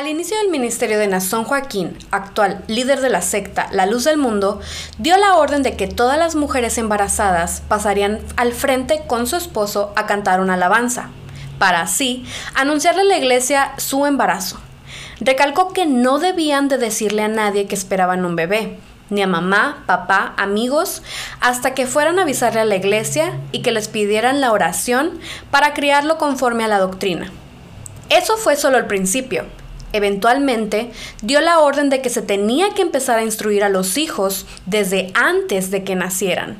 Al inicio del ministerio de Nazón Joaquín, actual líder de la secta La Luz del Mundo, dio la orden de que todas las mujeres embarazadas pasarían al frente con su esposo a cantar una alabanza, para así anunciarle a la iglesia su embarazo. Recalcó que no debían de decirle a nadie que esperaban un bebé, ni a mamá, papá, amigos, hasta que fueran a avisarle a la iglesia y que les pidieran la oración para criarlo conforme a la doctrina. Eso fue solo el principio. Eventualmente, dio la orden de que se tenía que empezar a instruir a los hijos desde antes de que nacieran.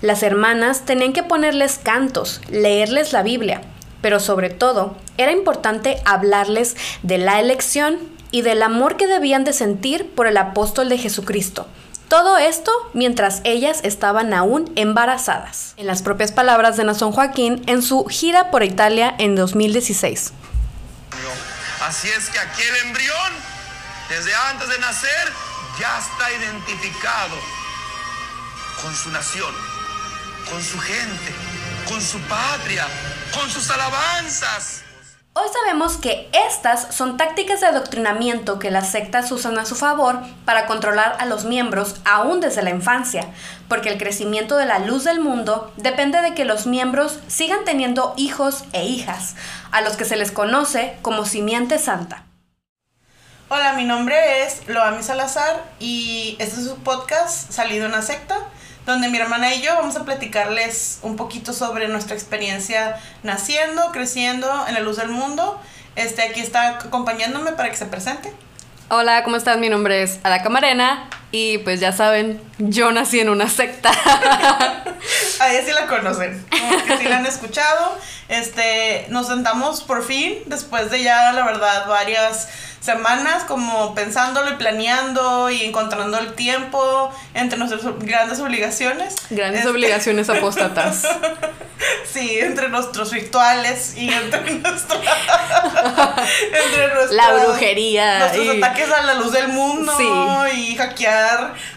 Las hermanas tenían que ponerles cantos, leerles la Biblia, pero sobre todo era importante hablarles de la elección y del amor que debían de sentir por el apóstol de Jesucristo. Todo esto mientras ellas estaban aún embarazadas. En las propias palabras de Nazón Joaquín en su gira por Italia en 2016. Así es que aquí el embrión, desde antes de nacer, ya está identificado con su nación, con su gente, con su patria, con sus alabanzas. Hoy sabemos que estas son tácticas de adoctrinamiento que las sectas usan a su favor para controlar a los miembros aún desde la infancia, porque el crecimiento de la luz del mundo depende de que los miembros sigan teniendo hijos e hijas, a los que se les conoce como simiente santa. Hola, mi nombre es Loami Salazar y este es su podcast Salido en una secta donde mi hermana y yo vamos a platicarles un poquito sobre nuestra experiencia naciendo, creciendo en la luz del mundo. Este aquí está acompañándome para que se presente. Hola, ¿cómo estás? Mi nombre es Ada Camarena y pues ya saben, yo nací en una secta. A ella sí la conocen, que sí la han escuchado. Este, nos sentamos por fin, después de ya, la verdad, varias semanas como pensándolo y planeando y encontrando el tiempo entre nuestras grandes obligaciones. Grandes este, obligaciones apóstatas. sí, entre nuestros rituales y entre, nuestra, entre la brujería. Nuestros ataques a la luz del mundo y hackear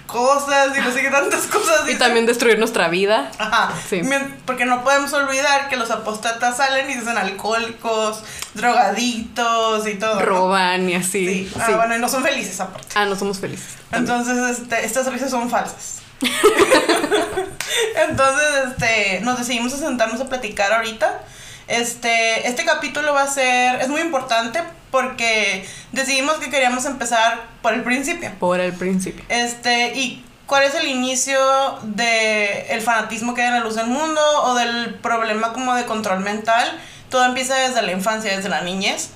cosas y no sé qué tantas cosas. Y también destruir nuestra vida. Ajá. Sí. Porque no podemos olvidar que los apóstatas salen y dicen alcohólicos, drogaditos y todo. Roban y así. Sí. Ah, bueno, y no son felices aparte. Ah, no somos felices. Entonces, este, estas risas son falsas. Entonces, este, nos decidimos a sentarnos a platicar ahorita. Este, este capítulo va a ser, es muy importante porque decidimos que queríamos empezar por el principio. Por el principio. Este, y cuál es el inicio de el fanatismo que hay en la luz del mundo o del problema como de control mental. Todo empieza desde la infancia, desde la niñez.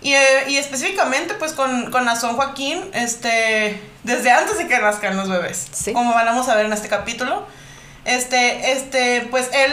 Y, eh, y específicamente pues con, con Azón Joaquín, este, desde antes de que nazcan los bebés. Sí. Como vamos a ver en este capítulo. Este, este, pues él,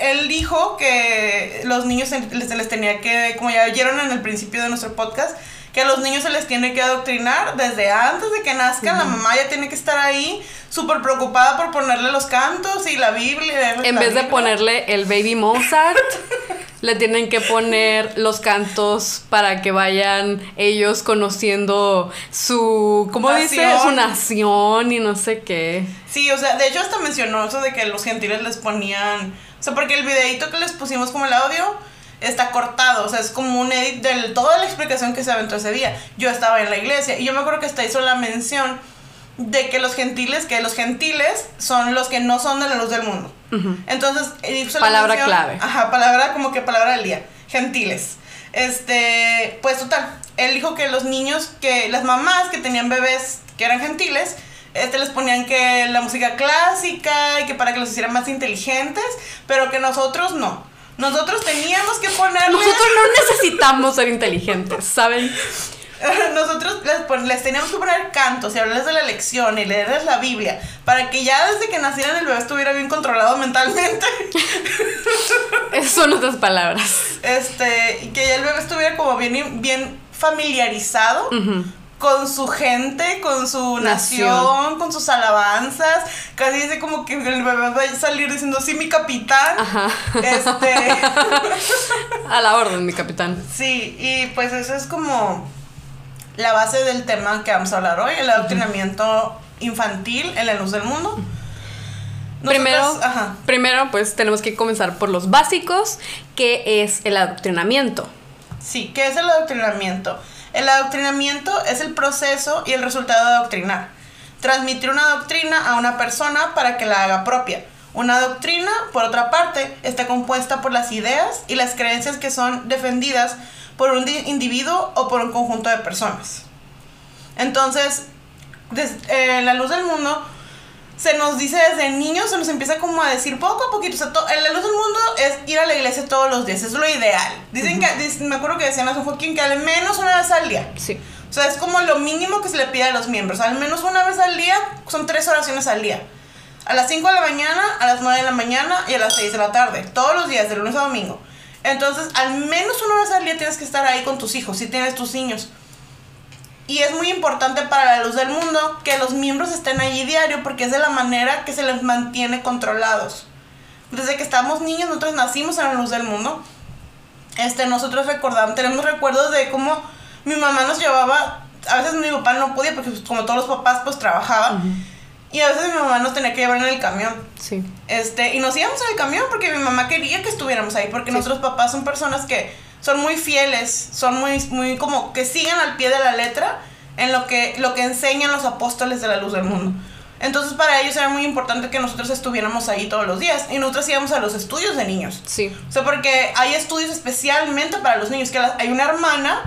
él dijo que los niños se les, tenía que, como ya oyeron en el principio de nuestro podcast, que a los niños se les tiene que adoctrinar desde antes de que nazcan. La mamá ya tiene que estar ahí súper preocupada por ponerle los cantos y la Biblia. En vez de ponerle el baby Mozart, le tienen que poner los cantos para que vayan ellos conociendo su, ¿cómo dice? Su nación y no sé qué. Sí, o sea, de hecho hasta mencionó eso de que los gentiles les ponían, o sea, porque el videito que les pusimos como el audio está cortado, o sea, es como un edit de toda la explicación que se aventó ese día. Yo estaba en la iglesia y yo me acuerdo que hasta hizo la mención de que los gentiles, que los gentiles son los que no son de la luz del mundo. Entonces, palabra clave. Ajá, palabra como que palabra del día. Gentiles. Este, pues total, él dijo que los niños, que las mamás que tenían bebés que eran gentiles, este les ponían que la música clásica y que para que los hicieran más inteligentes, pero que nosotros no. Nosotros teníamos que poner Nosotros no necesitamos ser inteligentes, ¿saben? nosotros les, les, teníamos que poner cantos y hablarles de la lección y leerles la Biblia para que ya desde que nacieran el bebé estuviera bien controlado mentalmente. Esas son otras palabras. Este, y que ya el bebé estuviera como bien, bien familiarizado con su gente, con su nación, con sus alabanzas. Casi dice como que el bebé va a salir diciendo, sí, mi capitán. Ajá. Este. a la orden, mi capitán. Sí, y pues eso es como la base del tema que vamos a hablar hoy, el adoctrinamiento infantil en la luz del mundo. primero, primero, pues tenemos que comenzar por los básicos, que es el adoctrinamiento. Sí, ¿qué es el adoctrinamiento? El adoctrinamiento es el proceso y el resultado de adoctrinar. Transmitir una doctrina a una persona para que la haga propia. Una doctrina, por otra parte, está compuesta por las ideas y las creencias que son defendidas por un individuo o por un conjunto de personas. Entonces, eh, en la luz del mundo, se nos dice desde niños, se nos empieza como a decir poco a poquito. O sea, la luz del mundo es ir a la iglesia todos los días, es lo ideal. Dicen que, me acuerdo que decían a San Joaquín que al menos una vez al día. Sí. O sea, es como lo mínimo que se le pide a los miembros. Al menos una vez al día son tres oraciones al día. A las 5 de la mañana, a las 9 de la mañana y a las 6 de la tarde. Todos los días, de lunes a domingo. Entonces, al menos una vez al día tienes que estar ahí con tus hijos, si tienes tus niños. Y es muy importante para la luz del mundo que los miembros estén allí diario porque es de la manera que se les mantiene controlados. Desde que estamos niños, nosotros nacimos en la luz del mundo. Este, nosotros recordamos, tenemos recuerdos de cómo mi mamá nos llevaba, a veces mi papá no podía porque pues, como todos los papás pues trabajaban. Y a veces mi mamá nos tenía que llevar en el camión. Sí. Este, y nos íbamos en el camión porque mi mamá quería que estuviéramos ahí, porque nuestros papás son personas que son muy fieles, son muy, muy como que siguen al pie de la letra en lo que, lo que enseñan los apóstoles de la luz del mundo. Entonces para ellos era muy importante que nosotros estuviéramos ahí todos los días y nosotros íbamos a los estudios de niños. Sí. O sea, porque hay estudios especialmente para los niños, que hay una hermana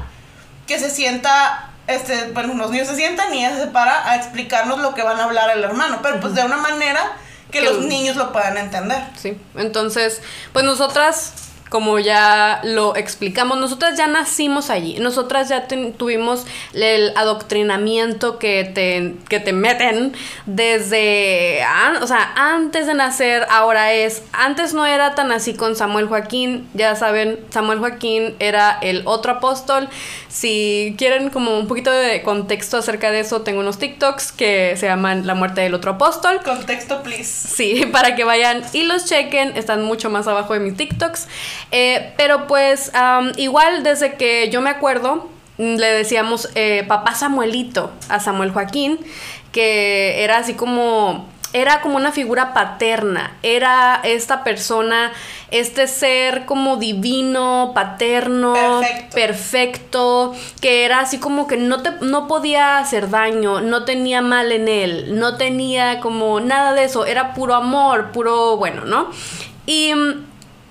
que se sienta este, bueno, los niños se sientan y ella se para a explicarnos lo que van a hablar el hermano, pero pues de una manera que, que los niños lo puedan entender. Sí, entonces, pues nosotras como ya lo explicamos, nosotras ya nacimos allí, nosotras ya tuvimos el adoctrinamiento que te, que te meten desde, o sea, antes de nacer, ahora es, antes no era tan así con Samuel Joaquín, ya saben, Samuel Joaquín era el otro apóstol, si quieren como un poquito de contexto acerca de eso, tengo unos TikToks que se llaman La muerte del otro apóstol. Contexto, please. Sí, para que vayan y los chequen, están mucho más abajo de mis TikToks. Eh, pero pues igual desde que yo me acuerdo, mm, le decíamos eh, papá Samuelito a Samuel Joaquín, que era así como era como una figura paterna, era esta persona, este ser como divino, paterno, perfecto. que era así como que no, te, no podía hacer daño, no tenía mal en él, no tenía como nada de eso, era puro amor, puro bueno, ¿no? Y mm,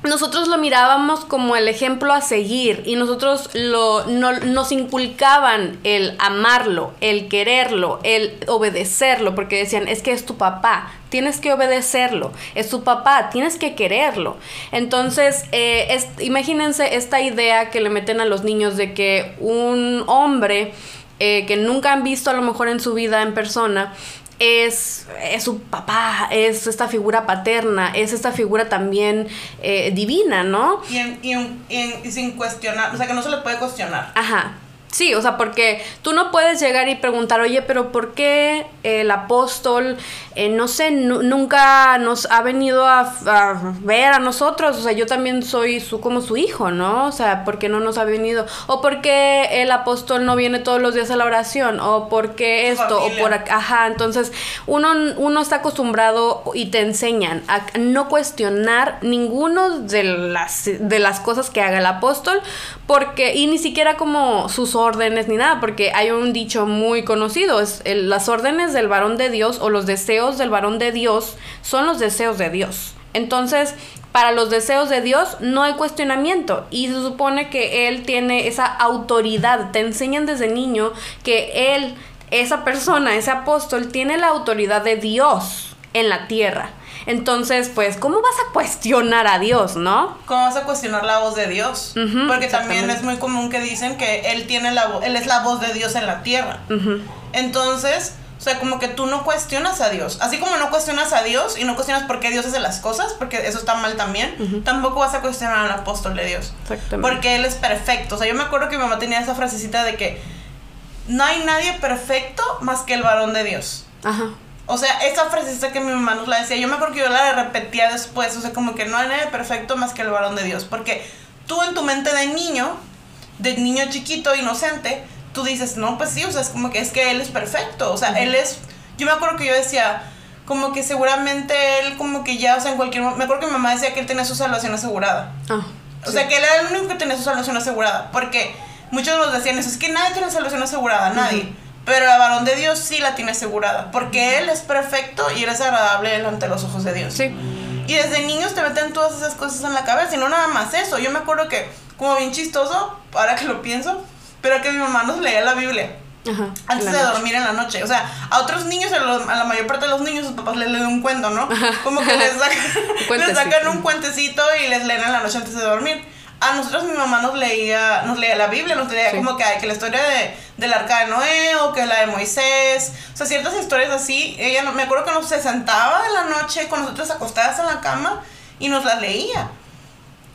nosotros lo mirábamos como el ejemplo a seguir y nosotros lo, nos inculcaban el amarlo, el quererlo, el obedecerlo, porque decían, es que es tu papá, tienes que obedecerlo, es tu papá, tienes que quererlo. Entonces, eh, imagínense esta idea que le meten a los niños de que un hombre eh, que nunca han visto a lo mejor en su vida en persona, es, su papá, es esta figura paterna, es esta figura también eh, divina, ¿no? Y, y, sin cuestionar, o sea, que no se le puede cuestionar. Ajá. Sí, o sea, porque tú no puedes llegar y preguntar, oye, pero ¿por qué el apóstol, eh, no sé, nunca nos ha venido a, ver a nosotros? O sea, yo también soy su, como su hijo, ¿no? O sea, ¿por qué no nos ha venido? O ¿por qué el apóstol no viene todos los días a la oración? O ¿por qué esto? O por ajá, entonces uno, uno está acostumbrado y te enseñan a no cuestionar ninguno de las, de las cosas que haga el apóstol, porque, y ni siquiera como sus órdenes ni nada, porque hay un dicho muy conocido, es las órdenes del varón de Dios o los deseos del varón de Dios son los deseos de Dios. Entonces, para los deseos de Dios no hay cuestionamiento y se supone que Él tiene esa autoridad. Te enseñan desde niño que Él, esa persona, ese apóstol, tiene la autoridad de Dios en la tierra. Entonces, pues, ¿cómo vas a cuestionar a Dios, no? ¿Cómo vas a cuestionar la voz de Dios? Porque también es muy común que dicen que él tiene la él es la voz de Dios en la tierra. Entonces, o sea, como que tú no cuestionas a Dios. Así como no cuestionas a Dios y no cuestionas por qué Dios hace las cosas, porque eso está mal también, tampoco vas a cuestionar al apóstol de Dios. Porque Él es perfecto. O sea, yo me acuerdo que mi mamá tenía esa frasecita de que no hay nadie perfecto más que el varón de Dios. Ajá. O sea, esa frasecita que mi mamá nos la decía, yo me acuerdo que yo la repetía después, o sea, como que no hay nadie perfecto más que el varón de Dios, porque tú en tu mente de niño, de niño chiquito, inocente, tú dices, no, pues sí, o sea, es como que es que él es perfecto, o sea, él es, yo me acuerdo que yo decía, como que seguramente él como que ya, o sea, en cualquier momento, me acuerdo que mi mamá decía que él tenía su salvación asegurada. Ah, O sea, que él era el único que tenía su salvación asegurada. Porque muchos nos decían eso, es que nadie tiene salvación asegurada, nadie. Pero el varón de Dios sí la tiene asegurada. Porque él es perfecto y él es agradable delante de los ojos de Dios. sí. Y desde niños te meten todas esas cosas en la cabeza y no nada más eso. Yo me acuerdo que, como bien chistoso, ahora que lo pienso, pero que mi mamá nos leía la Biblia Ajá. antes de dormir en la noche. O sea, a otros niños, a, los- a la mayor parte de los niños, sus papás les leen un cuento, ¿no? Como que les sacan, les sacan un cuentecito y les leen en la noche antes de dormir. A nosotros mi mamá nos leía, nos leía la Biblia, nos leía Sí. como que, que la historia de, del arca de Noé o que la de Moisés. O sea, ciertas historias así. Ella, no- me acuerdo que nos se sentaba en la noche con nosotros acostadas en la cama y nos las leía.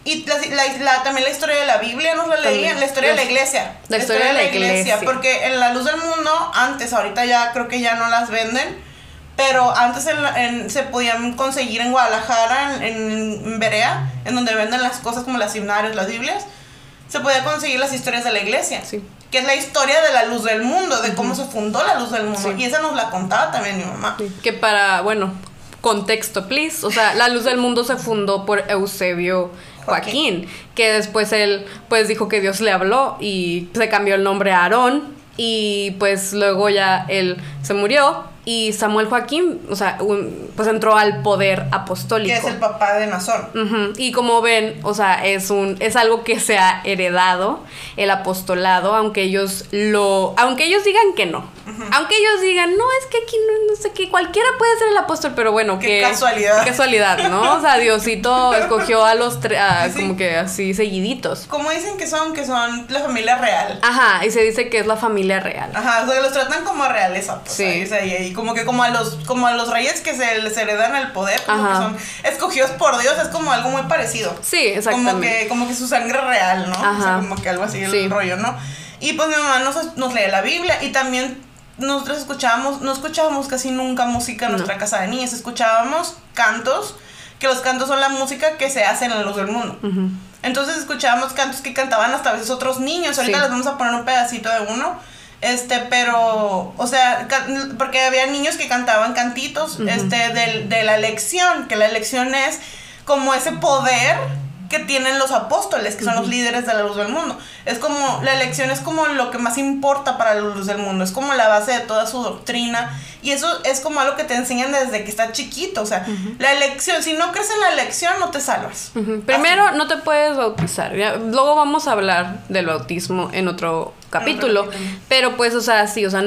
Y la, la- la- también la historia de la Biblia nos la leía, También. la historia de la La- iglesia. la historia de la iglesia. Porque en la luz del mundo, antes, ahorita ya creo que ya no las venden, pero antes en en- se podían conseguir en Guadalajara, en, en Berea, en donde venden las cosas como las himnarios, las Biblias, se podía conseguir las historias de la iglesia. Sí. Que es la historia de la luz del mundo, de cómo se fundó la luz del mundo. Sí. Y esa nos la contaba también mi mamá. Que para, bueno, contexto, please. O sea, la luz del mundo se fundó por Eusebio Joaquín, que después él, pues dijo que Dios le habló y se cambió el nombre a Aarón. Y pues luego ya él se murió y Samuel Joaquín, o sea, pues entró al poder apostólico. Que es el papá de Nazón. Y como ven, o sea, es un es algo que se ha heredado el apostolado, aunque ellos lo aunque ellos digan que no. Aunque ellos digan, "No, es que aquí no, no sé qué, cualquiera puede ser el apóstol", pero bueno, Qué que casualidad. Qué casualidad, ¿no? O sea, Diosito escogió a los tres Sí. como que así seguiditos. Como dicen que son, que son la familia real. Ajá, y se dice que es la familia real. Ajá, o sea, los tratan como realeza, pues, Sí. ahí, o sea, y, y como que como a los como a los reyes que se les heredan el poder, como Ajá. que son escogidos por Dios, es como algo muy parecido. Sí, Como exactamente. que, como que su sangre real, ¿no? O sea, Ajá. como que algo así el Sí. rollo, ¿no? Y pues mi mamá nos, nos lee la Biblia y también nosotros escuchábamos, no escuchábamos casi nunca música en No. nuestra casa de niñas, escuchábamos cantos, que los cantos son la música que se hace en la luz del mundo. Ujú. Entonces escuchábamos cantos que cantaban hasta a veces otros niños. Ahorita Sí. les vamos a poner un pedacito de uno. Este, pero, o sea, porque había niños que cantaban cantitos, este, del- de, la elección, que la elección es como ese poder que tienen los apóstoles, que son los líderes de la luz del mundo. Es como, la elección es como lo que más importa para la luz del mundo, es como la base de toda su doctrina. Y eso es como algo que te enseñan desde que estás chiquito. O sea, la elección, si no crees en la elección, no te salvas. Primero, no te puedes bautizar. ya- Luego vamos a hablar del bautismo en otro capítulo. Pero pues, o sea, sí, o sea,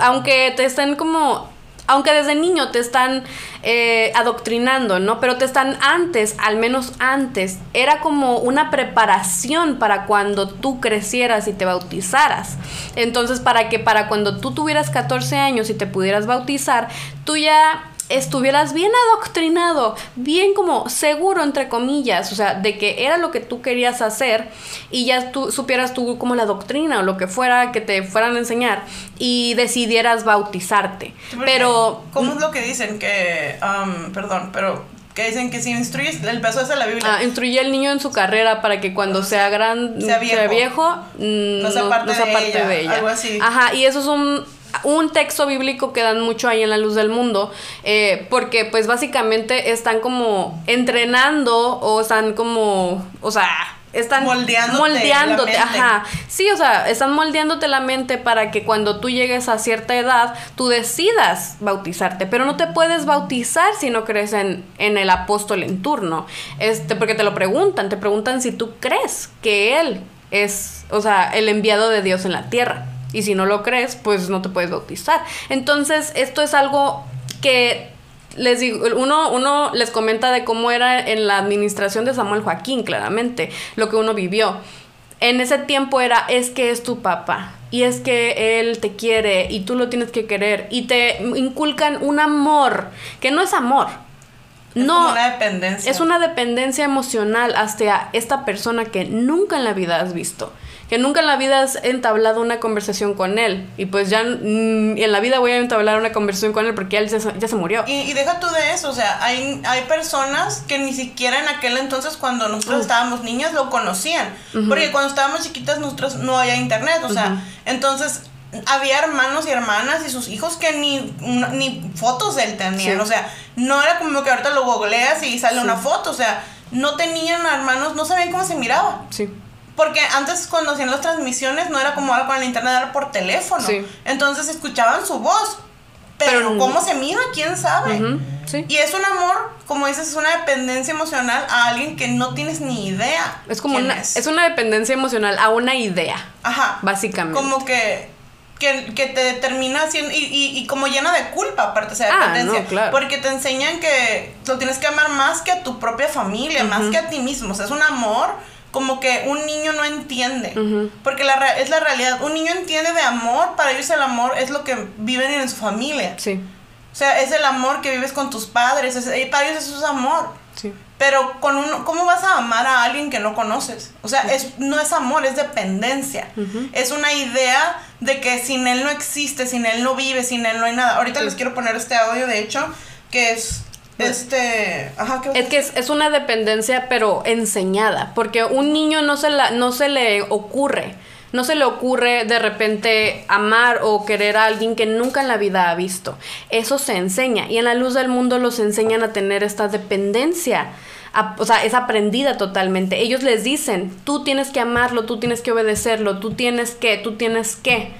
aunque te estén como... Aunque desde niño te están eh, adoctrinando, ¿no? Pero te están antes, al menos antes, era como una preparación para cuando tú crecieras y te bautizaras. Entonces, para que para cuando tú tuvieras 14 años y te pudieras bautizar, tú ya estuvieras bien adoctrinado, bien como seguro entre comillas, o sea, de que era lo que tú querías hacer y ya tú supieras tú como la doctrina o lo que fuera que te fueran a enseñar y decidieras bautizarte. Pero ¿Cómo es lo que dicen? Que, um, perdón, pero que dicen que si instruyes, el paso es de la Biblia. ah, instruye al niño en su carrera para que cuando sea gran sea viejo, mm, no sea parte de ella, de ella. algo así. Ajá, y eso es un un texto bíblico que dan mucho ahí en la luz del mundo, eh, porque pues básicamente están como entrenando o están como, o sea, están Moldeándote moldeándote, la mente. ajá, sí, o sea, están moldeándote la mente para que cuando tú llegues a cierta edad, tú decidas bautizarte, pero no te puedes bautizar si no crees en, en el apóstol en turno, este, porque te lo preguntan, te preguntan si tú crees que él es, o sea, el enviado de Dios en la tierra. Y si no lo crees, pues no te puedes bautizar. Entonces, esto es algo que les digo, uno, uno les comenta de cómo era en la administración de Samuel Joaquín, claramente, lo que uno vivió. En ese tiempo era, es que es tu papá, y es que él te quiere, y tú lo tienes que querer, y te inculcan un amor, que no es amor. Es no, una dependencia. es una dependencia emocional hacia esta persona que nunca en la vida has visto, que nunca en la vida has entablado una conversación con él. Y pues ya mm, en la vida voy a entablar una conversación con él porque él ya se murió. Y, y, deja tú de eso, o sea, hay, hay personas que ni siquiera en aquel entonces cuando nosotros estábamos niñas lo conocían. Porque cuando estábamos chiquitas nosotros no había internet, o sea, entonces había hermanos y hermanas y sus hijos que ni, ni fotos de él tenían. O sea, no era como que ahorita lo googleas y sale una foto. O sea, no tenían hermanos, no sabían cómo se miraba. Sí. Porque antes cuando hacían las transmisiones no era como ahora con el internet, era por teléfono. Sí. Entonces escuchaban su voz. Pero, cómo se mira, quién sabe. sí. Y es un amor, como dices, es una dependencia emocional a alguien que no tienes ni idea. Es como una, es. es. una dependencia emocional a una idea. Ajá. Básicamente. Como que que, que te termina haciendo y, y, y, como llena de culpa aparte o sea ah, dependencia porque te enseñan que lo tienes que amar más que a tu propia familia más que a ti mismo o sea es un amor como que un niño no entiende. Porque la es la realidad. Un niño entiende de amor para ellos el amor es lo que viven en su familia. Sí. O sea es el amor que vives con tus padres es, para ellos eso es amor. Sí. Pero con uno, ¿cómo vas a amar a alguien que no conoces? O sea, es, no es amor, es dependencia. Es una idea de que sin él no existe, sin él no vive, sin él no hay nada. Ahorita les quiero poner este audio, de hecho, que es este ajá, es que es, una dependencia pero enseñada porque un niño no se la no se le ocurre no se le ocurre de repente amar o querer a alguien que nunca en la vida ha visto eso se enseña y en la luz del mundo los enseñan a tener esta dependencia o sea, es aprendida totalmente. Ellos les dicen, tú tienes que amarlo, tú tienes que obedecerlo, tú tienes que, tú tienes que.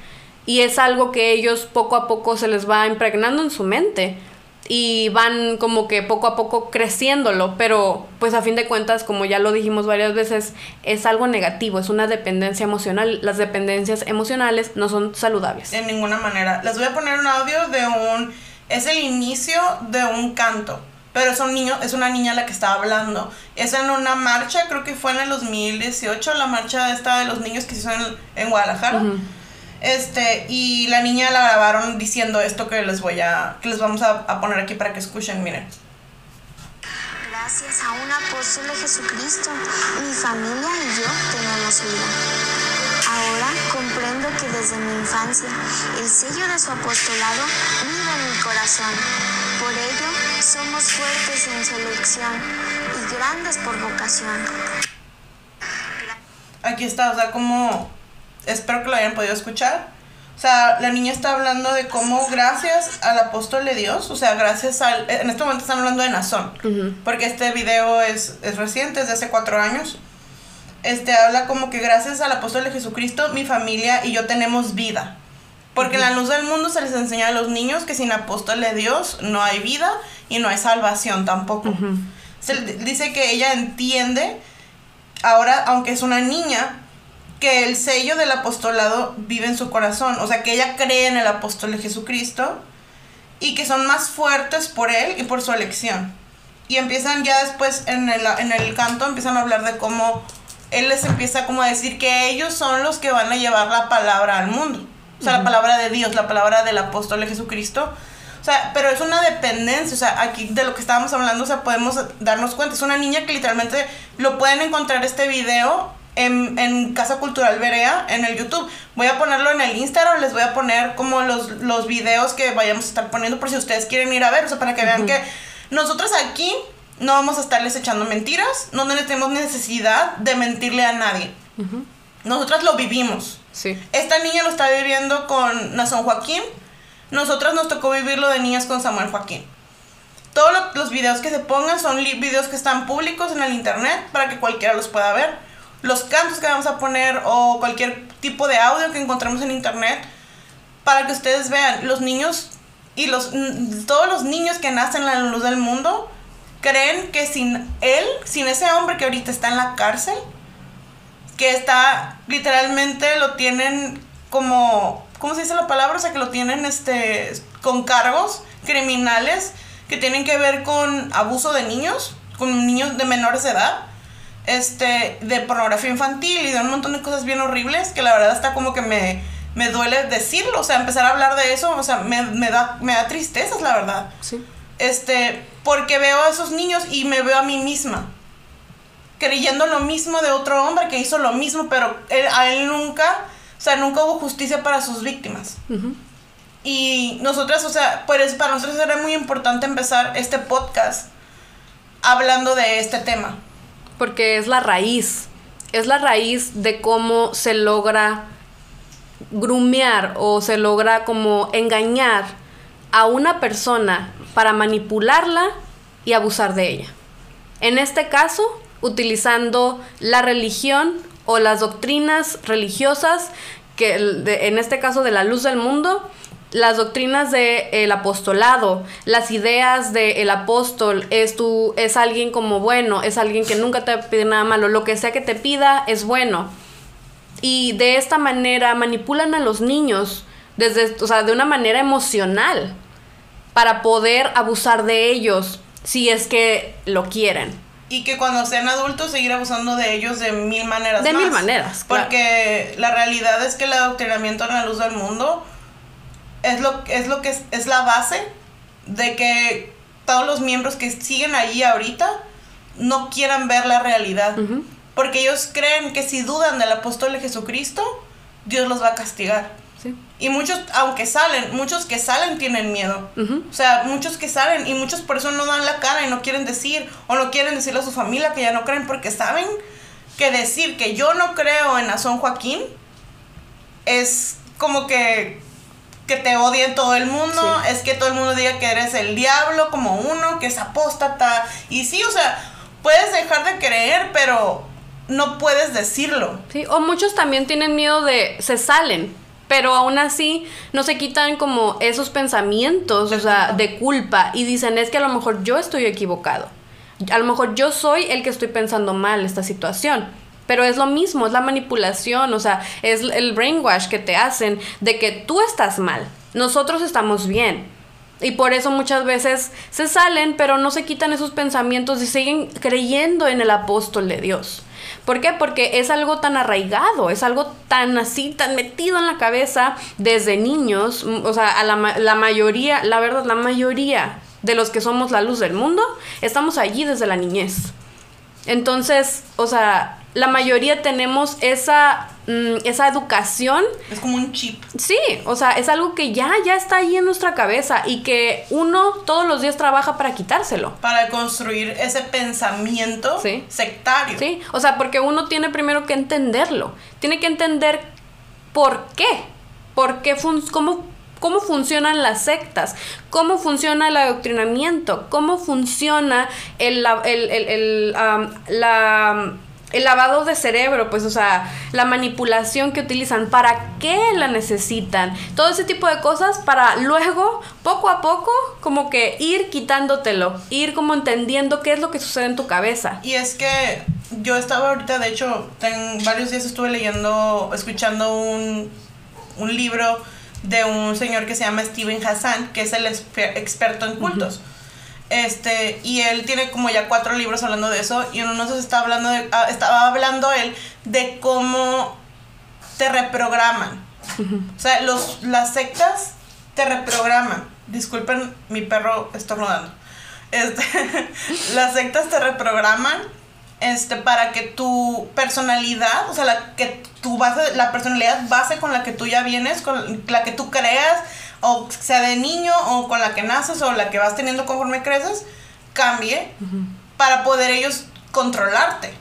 Y es algo que ellos poco a poco se les va impregnando en su mente y van como que poco a poco creciéndolo, pero pues a fin de cuentas, como ya lo dijimos varias veces, es algo negativo, es una dependencia emocional. Las dependencias emocionales no son saludables. En ninguna manera. Les voy a poner un audio de un... Es el inicio de un canto pero es un niño, es una niña la que estaba hablando. Es en una marcha, creo que fue en el 2018, la marcha esta de los niños que se hizo en, Guadalajara. Este, y la niña la grabaron diciendo esto que les voy a, que les vamos a, a poner aquí para que escuchen, miren. Gracias a un apóstol de Jesucristo, mi familia y yo tenemos vida. Ahora comprendo que desde mi infancia el sello de su apostolado vive en mi corazón. Por ello, somos fuertes en selección y grandes por vocación. Aquí está, o sea, como espero que lo hayan podido escuchar. O sea, la niña está hablando de cómo gracias al apóstol de Dios, o sea, gracias al... En este momento están hablando de Nazón, porque este video es, es reciente, es de hace cuatro años. Este habla como que gracias al apóstol de Jesucristo, mi familia y yo tenemos vida. Porque en la luz del mundo se les enseña a los niños que sin apóstol de Dios no hay vida y no hay salvación tampoco. Se dice que ella entiende, ahora, aunque es una niña, que el sello del apostolado vive en su corazón. O sea, que ella cree en el apóstol de Jesucristo y que son más fuertes por él y por su elección. Y empiezan ya después en el, en el canto, empiezan a hablar de cómo él les empieza como a decir que ellos son los que van a llevar la palabra al mundo. O sea, la palabra de Dios, la palabra del apóstol de Jesucristo. O sea, pero es una dependencia, o sea, aquí de lo que estábamos hablando, o sea, podemos darnos cuenta. Es una niña que literalmente lo pueden encontrar este video en, en, Casa Cultural Berea en el YouTube. Voy a ponerlo en el Instagram, les voy a poner como los, los videos que vayamos a estar poniendo por si ustedes quieren ir a ver, o sea, para que vean que nosotros aquí no vamos a estarles echando mentiras, no tenemos necesidad de mentirle a nadie. Nosotras lo vivimos. Esta niña lo está viviendo con Nazón Joaquín. Nosotras nos tocó vivirlo de niñas con Samuel Joaquín. Todos los videos que se pongan son videos que están públicos en el internet para que cualquiera los pueda ver. Los cantos que vamos a poner o cualquier tipo de audio que encontremos en internet para que ustedes vean. Los niños y los todos los niños que nacen en la luz del mundo creen que sin él, sin ese hombre que ahorita está en la cárcel, que está literalmente lo tienen como ¿cómo se dice la palabra? O sea, que lo tienen este con cargos criminales que tienen que ver con abuso de niños, con niños de menores de edad, este de pornografía infantil y de un montón de cosas bien horribles que la verdad está como que me me duele decirlo, o sea, empezar a hablar de eso, o sea, me, me da me da tristezas, la verdad. Sí. Este, porque veo a esos niños y me veo a mí misma. creyendo lo mismo de otro hombre que hizo lo mismo, pero a él nunca, o sea, nunca hubo justicia para sus víctimas. Y nosotras, o sea, pues para nosotros era muy importante empezar este podcast hablando de este tema. Porque es la raíz, es la raíz de cómo se logra grumear o se logra como engañar a una persona para manipularla y abusar de ella. En este caso, utilizando la religión o las doctrinas religiosas, que en este caso de la luz del mundo, las doctrinas del apostolado, las ideas del apóstol, es, tu, es alguien como bueno, es alguien que nunca te pide nada malo, lo que sea que te pida es bueno. Y de esta manera manipulan a los niños desde, o sea, de una manera emocional para poder abusar de ellos si es que lo quieren y que cuando sean adultos seguir abusando de ellos de mil maneras. De mil maneras. Porque la realidad es que el adoctrinamiento en la luz del mundo es lo, es lo que es, la base de que todos los miembros que siguen allí ahorita no quieran ver la realidad. Porque ellos creen que si dudan del apóstol de Jesucristo, Dios los va a castigar. Y muchos, aunque salen, muchos que salen tienen miedo. O sea, muchos que salen y muchos por eso no dan la cara y no quieren decir o no quieren decirle a su familia que ya no creen porque saben que decir que yo no creo en Azón Joaquín es como que que te odien todo el mundo, es que todo el mundo diga que eres el diablo como uno, que es apóstata. Y sí, o sea, puedes dejar de creer, pero no puedes decirlo. Sí, o muchos también tienen miedo de se salen pero aún así no se quitan como esos pensamientos, o sea, de culpa y dicen, es que a lo mejor yo estoy equivocado. A lo mejor yo soy el que estoy pensando mal esta situación. Pero es lo mismo, es la manipulación, o sea, es el brainwash que te hacen de que tú estás mal, nosotros estamos bien. Y por eso muchas veces se salen, pero no se quitan esos pensamientos y siguen creyendo en el apóstol de Dios. ¿Por qué? Porque es algo tan arraigado, es algo tan así, tan metido en la cabeza desde niños. O sea, a la, la mayoría, la verdad, la mayoría de los que somos la luz del mundo, estamos allí desde la niñez. Entonces, o sea, la mayoría tenemos esa, mm, esa educación. Es como un chip. Sí, o sea, es algo que ya, ya está ahí en nuestra cabeza y que uno todos los días trabaja para quitárselo. Para construir ese pensamiento sectario. Sí, o sea, porque uno tiene primero que entenderlo. Tiene que entender por qué. Por qué, cómo cómo funcionan las sectas, cómo funciona el adoctrinamiento, cómo funciona el, el, el, el lavado de cerebro, pues, o sea, la manipulación que utilizan, para qué la necesitan, todo ese tipo de cosas para luego, poco a poco, como que ir quitándotelo, ir como entendiendo qué es lo que sucede en tu cabeza. Y es que yo estaba ahorita, de hecho, en varios días estuve leyendo, escuchando un, un libro de un señor que se llama Steven Hassan, que es el experto en cultos. Este, y él tiene como ya cuatro libros hablando de eso. Y uno no se está hablando de, ah, estaba hablando él de cómo te reprograman. O sea, los, las sectas te reprograman. Disculpen, mi perro estornudando. Este, las sectas te reprograman este, para que tu personalidad, o sea, la, que tu base, la personalidad base con la que tú ya vienes, con la que tú creas, o sea de niño o con la que naces o la que vas teniendo conforme creces, cambie para poder ellos controlarte.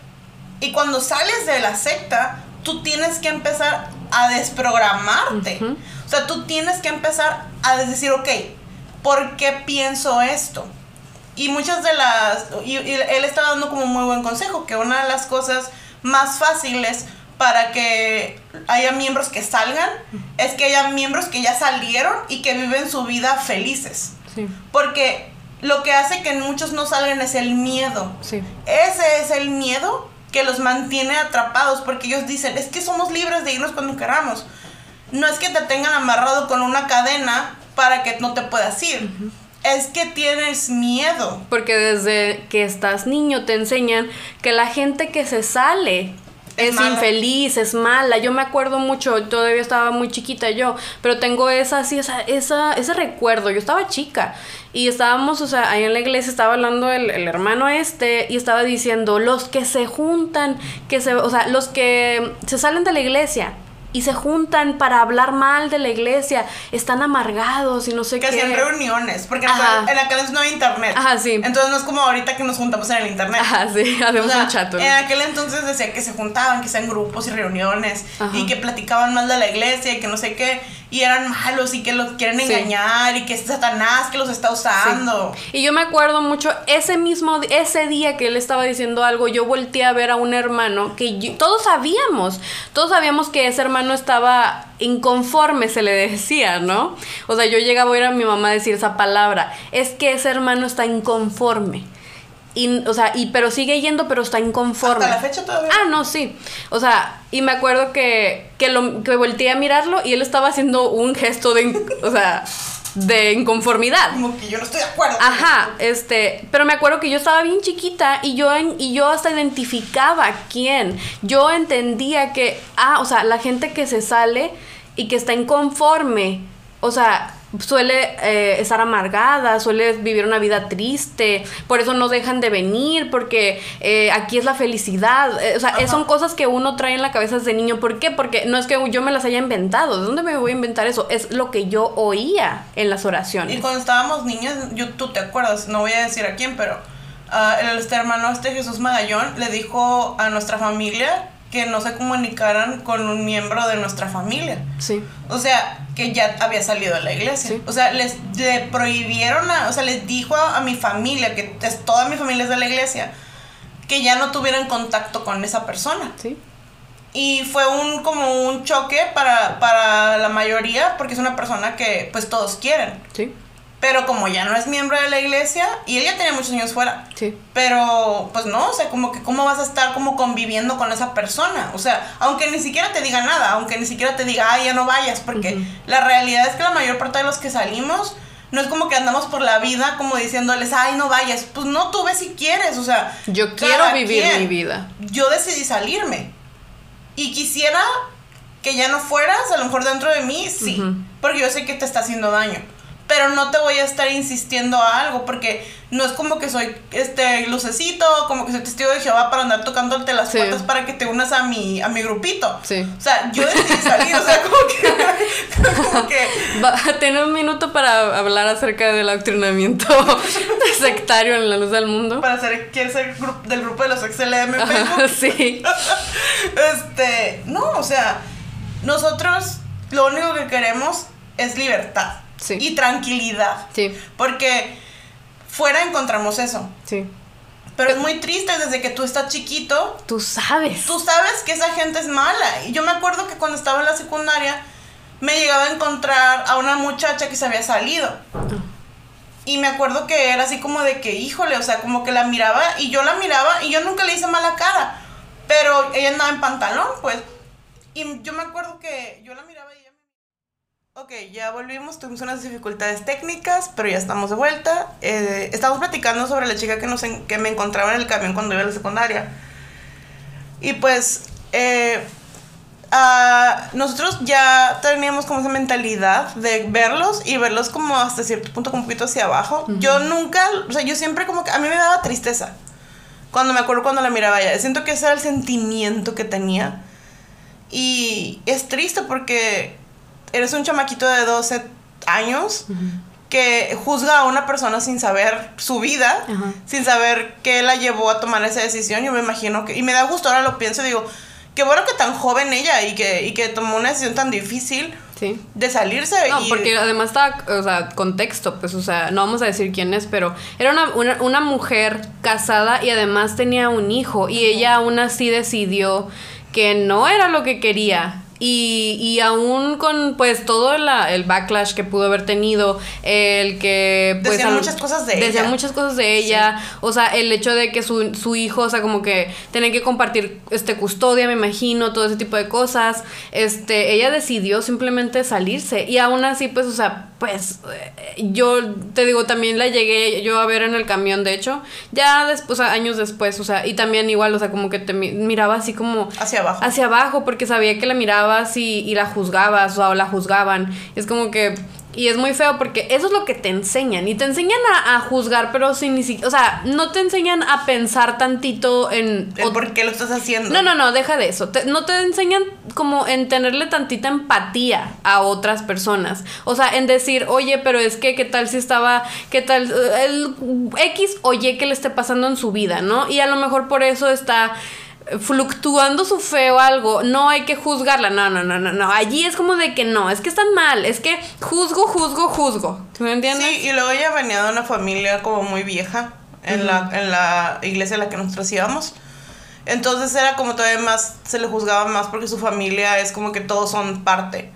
Y cuando sales de la secta, tú tienes que empezar a desprogramarte. O sea, tú tienes que empezar a decir, ok, ¿por qué pienso esto? Y muchas de las... Y, y él está dando como un muy buen consejo, que una de las cosas más fáciles para que haya miembros que salgan, es que haya miembros que ya salieron y que viven su vida felices. Porque lo que hace que muchos no salgan es el miedo. Ese es el miedo que los mantiene atrapados, porque ellos dicen, es que somos libres de irnos cuando queramos. No es que te tengan amarrado con una cadena para que no te puedas ir. Es que tienes miedo. Porque desde que estás niño te enseñan que la gente que se sale Es infeliz, es mala. Yo me acuerdo mucho, todavía estaba muy chiquita yo, pero tengo esa, sí, esa, esa, ese recuerdo. Yo estaba chica y estábamos, o sea, ahí en la iglesia estaba hablando el, el hermano este y estaba diciendo, los que se juntan, que se, o sea, los que se salen de la iglesia. Y se juntan para hablar mal de la iglesia, están amargados y no sé Que qué. hacían reuniones, porque en Ajá. aquel, en aquel entonces no había internet. Ajá, sí. Entonces no es como ahorita que nos juntamos en el internet. Ajá, sí, O hacemos sea, un chat. ¿no? En aquel entonces decía que se juntaban, que hacían grupos y reuniones Ajá. y que platicaban mal de la iglesia y que no sé qué, y eran malos y que los quieren Sí. engañar y que es Satanás que los está usando. Y yo me acuerdo mucho, ese mismo, ese día que él estaba diciendo algo, yo volteé a ver a un hermano que yo- todos sabíamos, todos sabíamos que ese hermano estaba inconforme, se le decía, ¿no? O sea, yo llegaba a oír a mi mamá decir esa palabra, es que ese hermano está inconforme. Y, o sea, y, pero sigue yendo, pero está inconforme. Hasta la fecha todavía. Ah, no, sí. O sea, y me acuerdo que, que, lo, que volteé a mirarlo y él estaba haciendo un gesto de, o sea, de inconformidad. Como que yo no estoy de acuerdo. Ajá, este, pero me acuerdo que yo estaba bien chiquita y yo en- y yo hasta identificaba quién. Yo entendía que ah, o sea, la gente que se sale y que está inconforme, o sea, suele eh, estar amargada, suele vivir una vida triste, por eso no dejan de venir, porque eh, aquí es la felicidad, eh, o sea, son cosas que uno trae en la cabeza desde niño. ¿Por qué? Porque no es que yo me las haya inventado, ¿de dónde me voy a inventar eso? Es lo que yo oía en las oraciones. Y cuando estábamos niños, yo, tú te acuerdas, no voy a decir a quién, pero el este hermano este Jesús Magallón le dijo a nuestra familia que no se comunicaran con un miembro de nuestra familia. Sí. O sea, que ya había salido de la iglesia. Sí. O sea, les le prohibieron, a- o sea, les dijo a, a mi familia, que es, toda mi familia es de la iglesia, que ya no tuvieran contacto con esa persona. Sí. Y fue un como un choque para, para la mayoría, porque es una persona que pues todos quieren. Sí. Pero como ya no es miembro de la iglesia, y él ya tenía muchos años fuera. Sí. Pero, pues no, o sea, como que cómo vas a estar como conviviendo con esa persona. O sea, aunque ni siquiera te diga nada, aunque ni siquiera te diga, ay, ya no vayas, porque la realidad es que la mayor parte de los que salimos, no es como que andamos por la vida como diciéndoles, ay, no vayas. Pues no, tú ves si quieres, o sea. Yo quiero vivir quien. mi vida. Yo decidí salirme. Y quisiera que ya no fueras, a lo mejor dentro de mí, sí. Ujú. Porque yo sé que te está haciendo daño. Pero no te voy a estar insistiendo a algo, porque no es como que soy este lucecito, como que soy testigo de Jehová para andar tocándote las Sí. puertas para que te unas a mi, a mi grupito. Sí. O sea, yo decidí salir, o sea, como que. como que Va, un minuto para hablar acerca del adoctrinamiento sectario en la luz del mundo. para ser, quiere ser del grupo de los XLM Ajá, sí. Este, no, o sea, nosotros lo único que queremos es libertad Sí. y tranquilidad. Sí, Porque fuera encontramos eso. sí. Pero es muy triste desde que tú estás chiquito, Tú sabes. tú sabes que esa gente es mala. Y yo me acuerdo que cuando estaba en la secundaria me llegaba a encontrar a una muchacha que se había salido. Y me acuerdo que era así como de que, híjole, o sea, como que la miraba y yo la miraba y yo nunca le hice mala cara. Pero ella andaba en pantalón, pues. Y yo me acuerdo que yo la miraba. Ok, ya volvimos, tuvimos unas dificultades técnicas, pero ya estamos de vuelta. Eh, estamos platicando sobre la chica que, nos en- que me encontraba en el camión cuando iba a la secundaria. Y pues, eh, ah, nosotros ya teníamos como esa mentalidad de verlos y verlos como hasta cierto punto como un poquito hacia abajo. Yo nunca, o sea, yo siempre como que a mí me daba tristeza cuando me acuerdo cuando la miraba ella. Siento que ese era el sentimiento que tenía. Y es triste porque eres un chamaquito de 12 años que juzga a una persona sin saber su vida, sin saber qué la llevó a tomar esa decisión. Yo me imagino que... Y me da gusto, ahora lo pienso y digo, qué bueno que tan joven ella y que, y que tomó una decisión tan difícil Sí. de salirse. No, y- porque además estaba, o sea, contexto, pues, o sea, no vamos a decir quién es, pero era una, una, una mujer casada y además tenía un hijo y ella aún así decidió que no era lo que quería Y, y aún con pues todo la, el backlash que pudo haber tenido, el que pues Decían al- muchas cosas de decían ella. muchas cosas de ella, o sea, el hecho de que su, su hijo, o sea, como que tenía que compartir este custodia, me imagino, todo ese tipo de cosas, este, ella decidió simplemente salirse y aún así pues, o sea, pues eh, yo te digo, también la llegué yo a ver en el camión, de hecho, ya después, años después, o sea, y también igual, o sea, como que te mi- miraba así como Hacia abajo. hacia abajo porque sabía que la y, y la juzgabas o la juzgaban. Es como que... Y es muy feo porque eso es lo que te enseñan. Y te enseñan a, a juzgar, pero sin ni siquiera... O sea, no te enseñan a pensar tantito en... Por qué lo estás haciendo. no, no, no, deja de eso. Te- no te enseñan como en tenerle tantita empatía a otras personas. O sea, en decir, oye, pero es que, ¿qué tal si estaba, qué tal, el X o Y que le esté pasando en su vida, ¿no? Y a lo mejor por eso está fluctuando su fe o algo, no hay que juzgarla, no, no, no, no, no, allí es como de que no, es que están mal, es que juzgo, juzgo, juzgo, ¿me entiendes? Sí, y luego ella venía de una familia como muy vieja en, la, en la iglesia a la que nosotros íbamos. Entonces era como todavía más, se le juzgaba más porque su familia es como que todos son parte.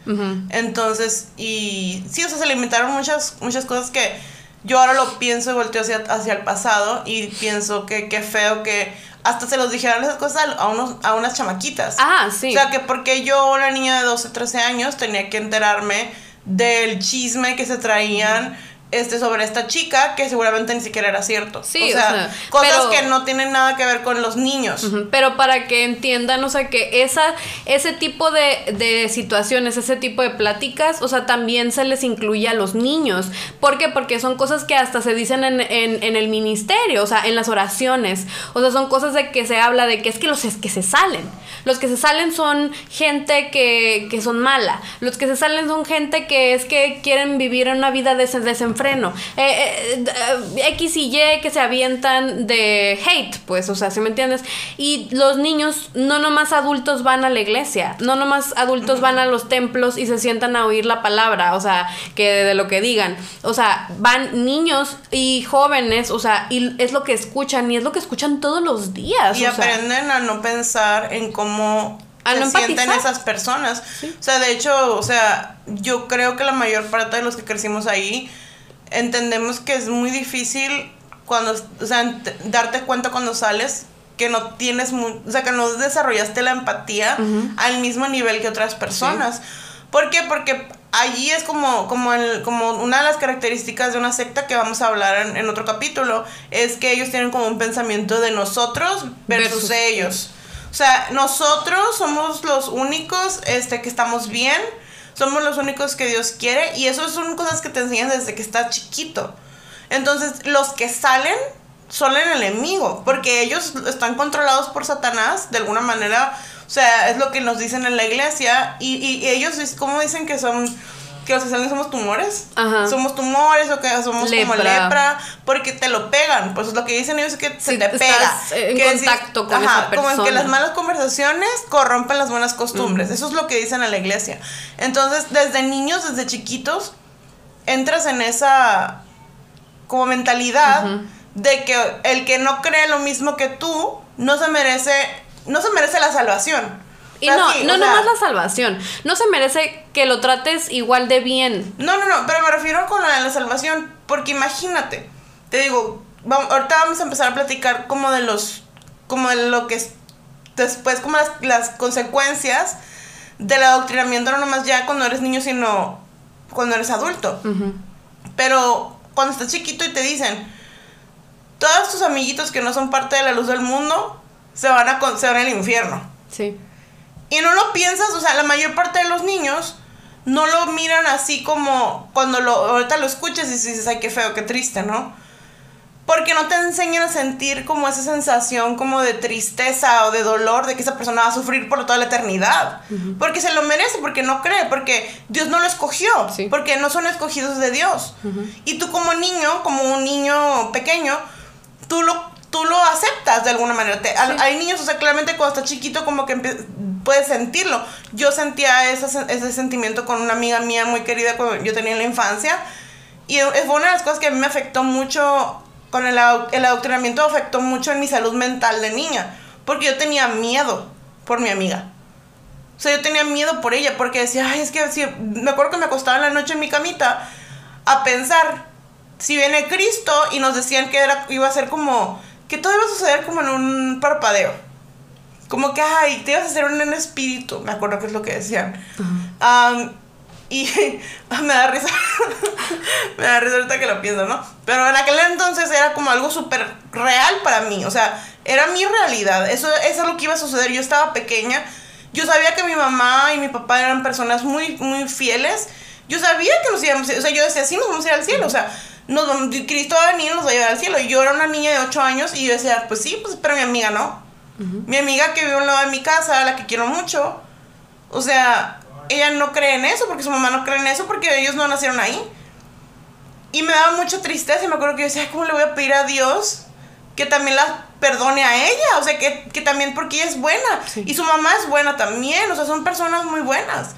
Entonces, y sí, o sea, se le inventaron muchas, muchas cosas que yo ahora lo pienso y volteo hacia, hacia el pasado y pienso que qué feo que hasta se los dijeran esas cosas a, unos, a unas chamaquitas. Ah, sí. O sea, que porque yo, una niña de 12, 13 años, tenía que enterarme del chisme que se traían este, sobre esta chica, que seguramente ni siquiera era cierto. Sí, o sea, o sea, cosas pero- que no tienen nada que ver con los niños. Pero para que entiendan, o sea, que esa, ese tipo de, de situaciones, ese tipo de pláticas, o sea, también se les incluye a los niños. ¿Por qué? Porque son cosas que hasta se dicen en, en, en el ministerio, o sea, en las oraciones. O sea, son cosas de que se habla de que es que los es- que se salen. Los que se salen son gente que, que son mala. Los que se salen son gente que es que quieren vivir una vida de desenfreno. Eh, eh, eh, X y Y que se avientan de hate, pues, o sea, ¿sí me entiendes? Y los niños, no nomás adultos van a la iglesia, no nomás adultos van a los templos y se sientan a oír la palabra, o sea, que de lo que digan. O sea, van niños y jóvenes, o sea, y es lo que escuchan y es lo que escuchan todos los días. Y o sea. aprenden a no pensar en cómo A se no sienten empatizar. esas personas. O sea, de hecho, o sea, yo creo que la mayor parte de los que crecimos ahí entendemos que es muy difícil cuando, o sea, darte cuenta cuando sales que no tienes, o sea, que no desarrollaste la empatía al mismo nivel que otras personas. ¿Por qué? Porque allí es como, como, el, como una de las características de una secta que vamos a hablar en, en otro capítulo, es que ellos tienen como un pensamiento de nosotros versus, Versus ellos. O sea, nosotros somos los únicos este, que estamos bien, somos los únicos que Dios quiere y eso son cosas que te enseñan desde que estás chiquito. Entonces, los que salen son el enemigo, porque ellos están controlados por Satanás de alguna manera. O sea, es lo que nos dicen en la iglesia y, y- y ellos, es como dicen que son que los que somos tumores. Ajá. Somos tumores o que somos como Lepra. porque te lo pegan. Pues lo que dicen ellos es que se te estás pega. en Que contacto con esa Como en que persona. las malas conversaciones corrompen las buenas costumbres. Eso es lo que dicen en la iglesia. Entonces, desde niños, desde chiquitos, entras en esa como mentalidad de que el que no cree lo mismo que tú no se merece no se merece la salvación. O Y sea, no, sí, no o sea, nomás la salvación. No se merece que lo trates igual de bien. No, no, no, pero me refiero con la de la salvación, porque imagínate, te digo, vamos, ahorita vamos a empezar a platicar como de los, como de lo que es después, como las, las consecuencias del adoctrinamiento, no nomás ya cuando eres niño, sino cuando eres adulto. Pero cuando estás chiquito y te dicen, todos tus amiguitos que no son parte de la luz del mundo, se van a, con- se van al infierno. Sí. Y no lo piensas, o sea, la mayor parte de los niños no lo miran así como cuando lo, ahorita lo escuchas y dices, ay, qué feo, qué triste, ¿no? Porque no te enseñan a sentir como esa sensación como de tristeza o de dolor de que esa persona va a sufrir por toda la eternidad. Porque se lo merece, porque no cree, porque Dios no lo escogió, Sí. porque no son escogidos de Dios. Y tú como niño, como un niño pequeño, tú lo, tú lo aceptas de alguna manera. Te- al- Hay niños, o sea, claramente cuando estás chiquito como que puedes sentirlo. Yo sentía ese, ese sentimiento con una amiga mía muy querida cuando yo tenía en la infancia. Y es una de las cosas que a mí me afectó mucho, con el, el adoctrinamiento afectó mucho en mi salud mental de niña. Porque yo tenía miedo por mi amiga. O sea, yo tenía miedo por ella porque decía, ay, es que me acuerdo que me acostaba en la noche en mi camita a pensar, si viene Cristo y nos decían que era, iba a ser como, que todo iba a suceder como en un parpadeo. Como que, ay, te ibas a hacer un espíritu, me acuerdo que es lo que decían. Am, y me da risa, me da risa ahorita que lo pienso, ¿no? Pero en aquel entonces era como algo súper real para mí, o sea, era mi realidad, eso, eso es lo que iba a suceder, yo estaba pequeña, yo sabía que mi mamá y mi papá eran personas muy, muy fieles, yo sabía que nos íbamos, o sea, yo decía, sí, nos vamos a ir al cielo, o sea, nos, Cristo va a venir y nos va a llevar al cielo, y yo era una niña de 8 años y yo decía, pues sí, pues, pero mi amiga no. Mi amiga que vive a un lado de mi casa, la que quiero mucho, o sea, ella no cree en eso porque su mamá no cree en eso porque ellos no nacieron ahí. Y me daba mucha tristeza y me acuerdo que yo decía, "Ay, ¿cómo le voy a pedir a Dios que también la perdone a ella? O sea, que, que también porque ella es buena. Sí. Y su mamá es buena también, o sea, son personas muy buenas.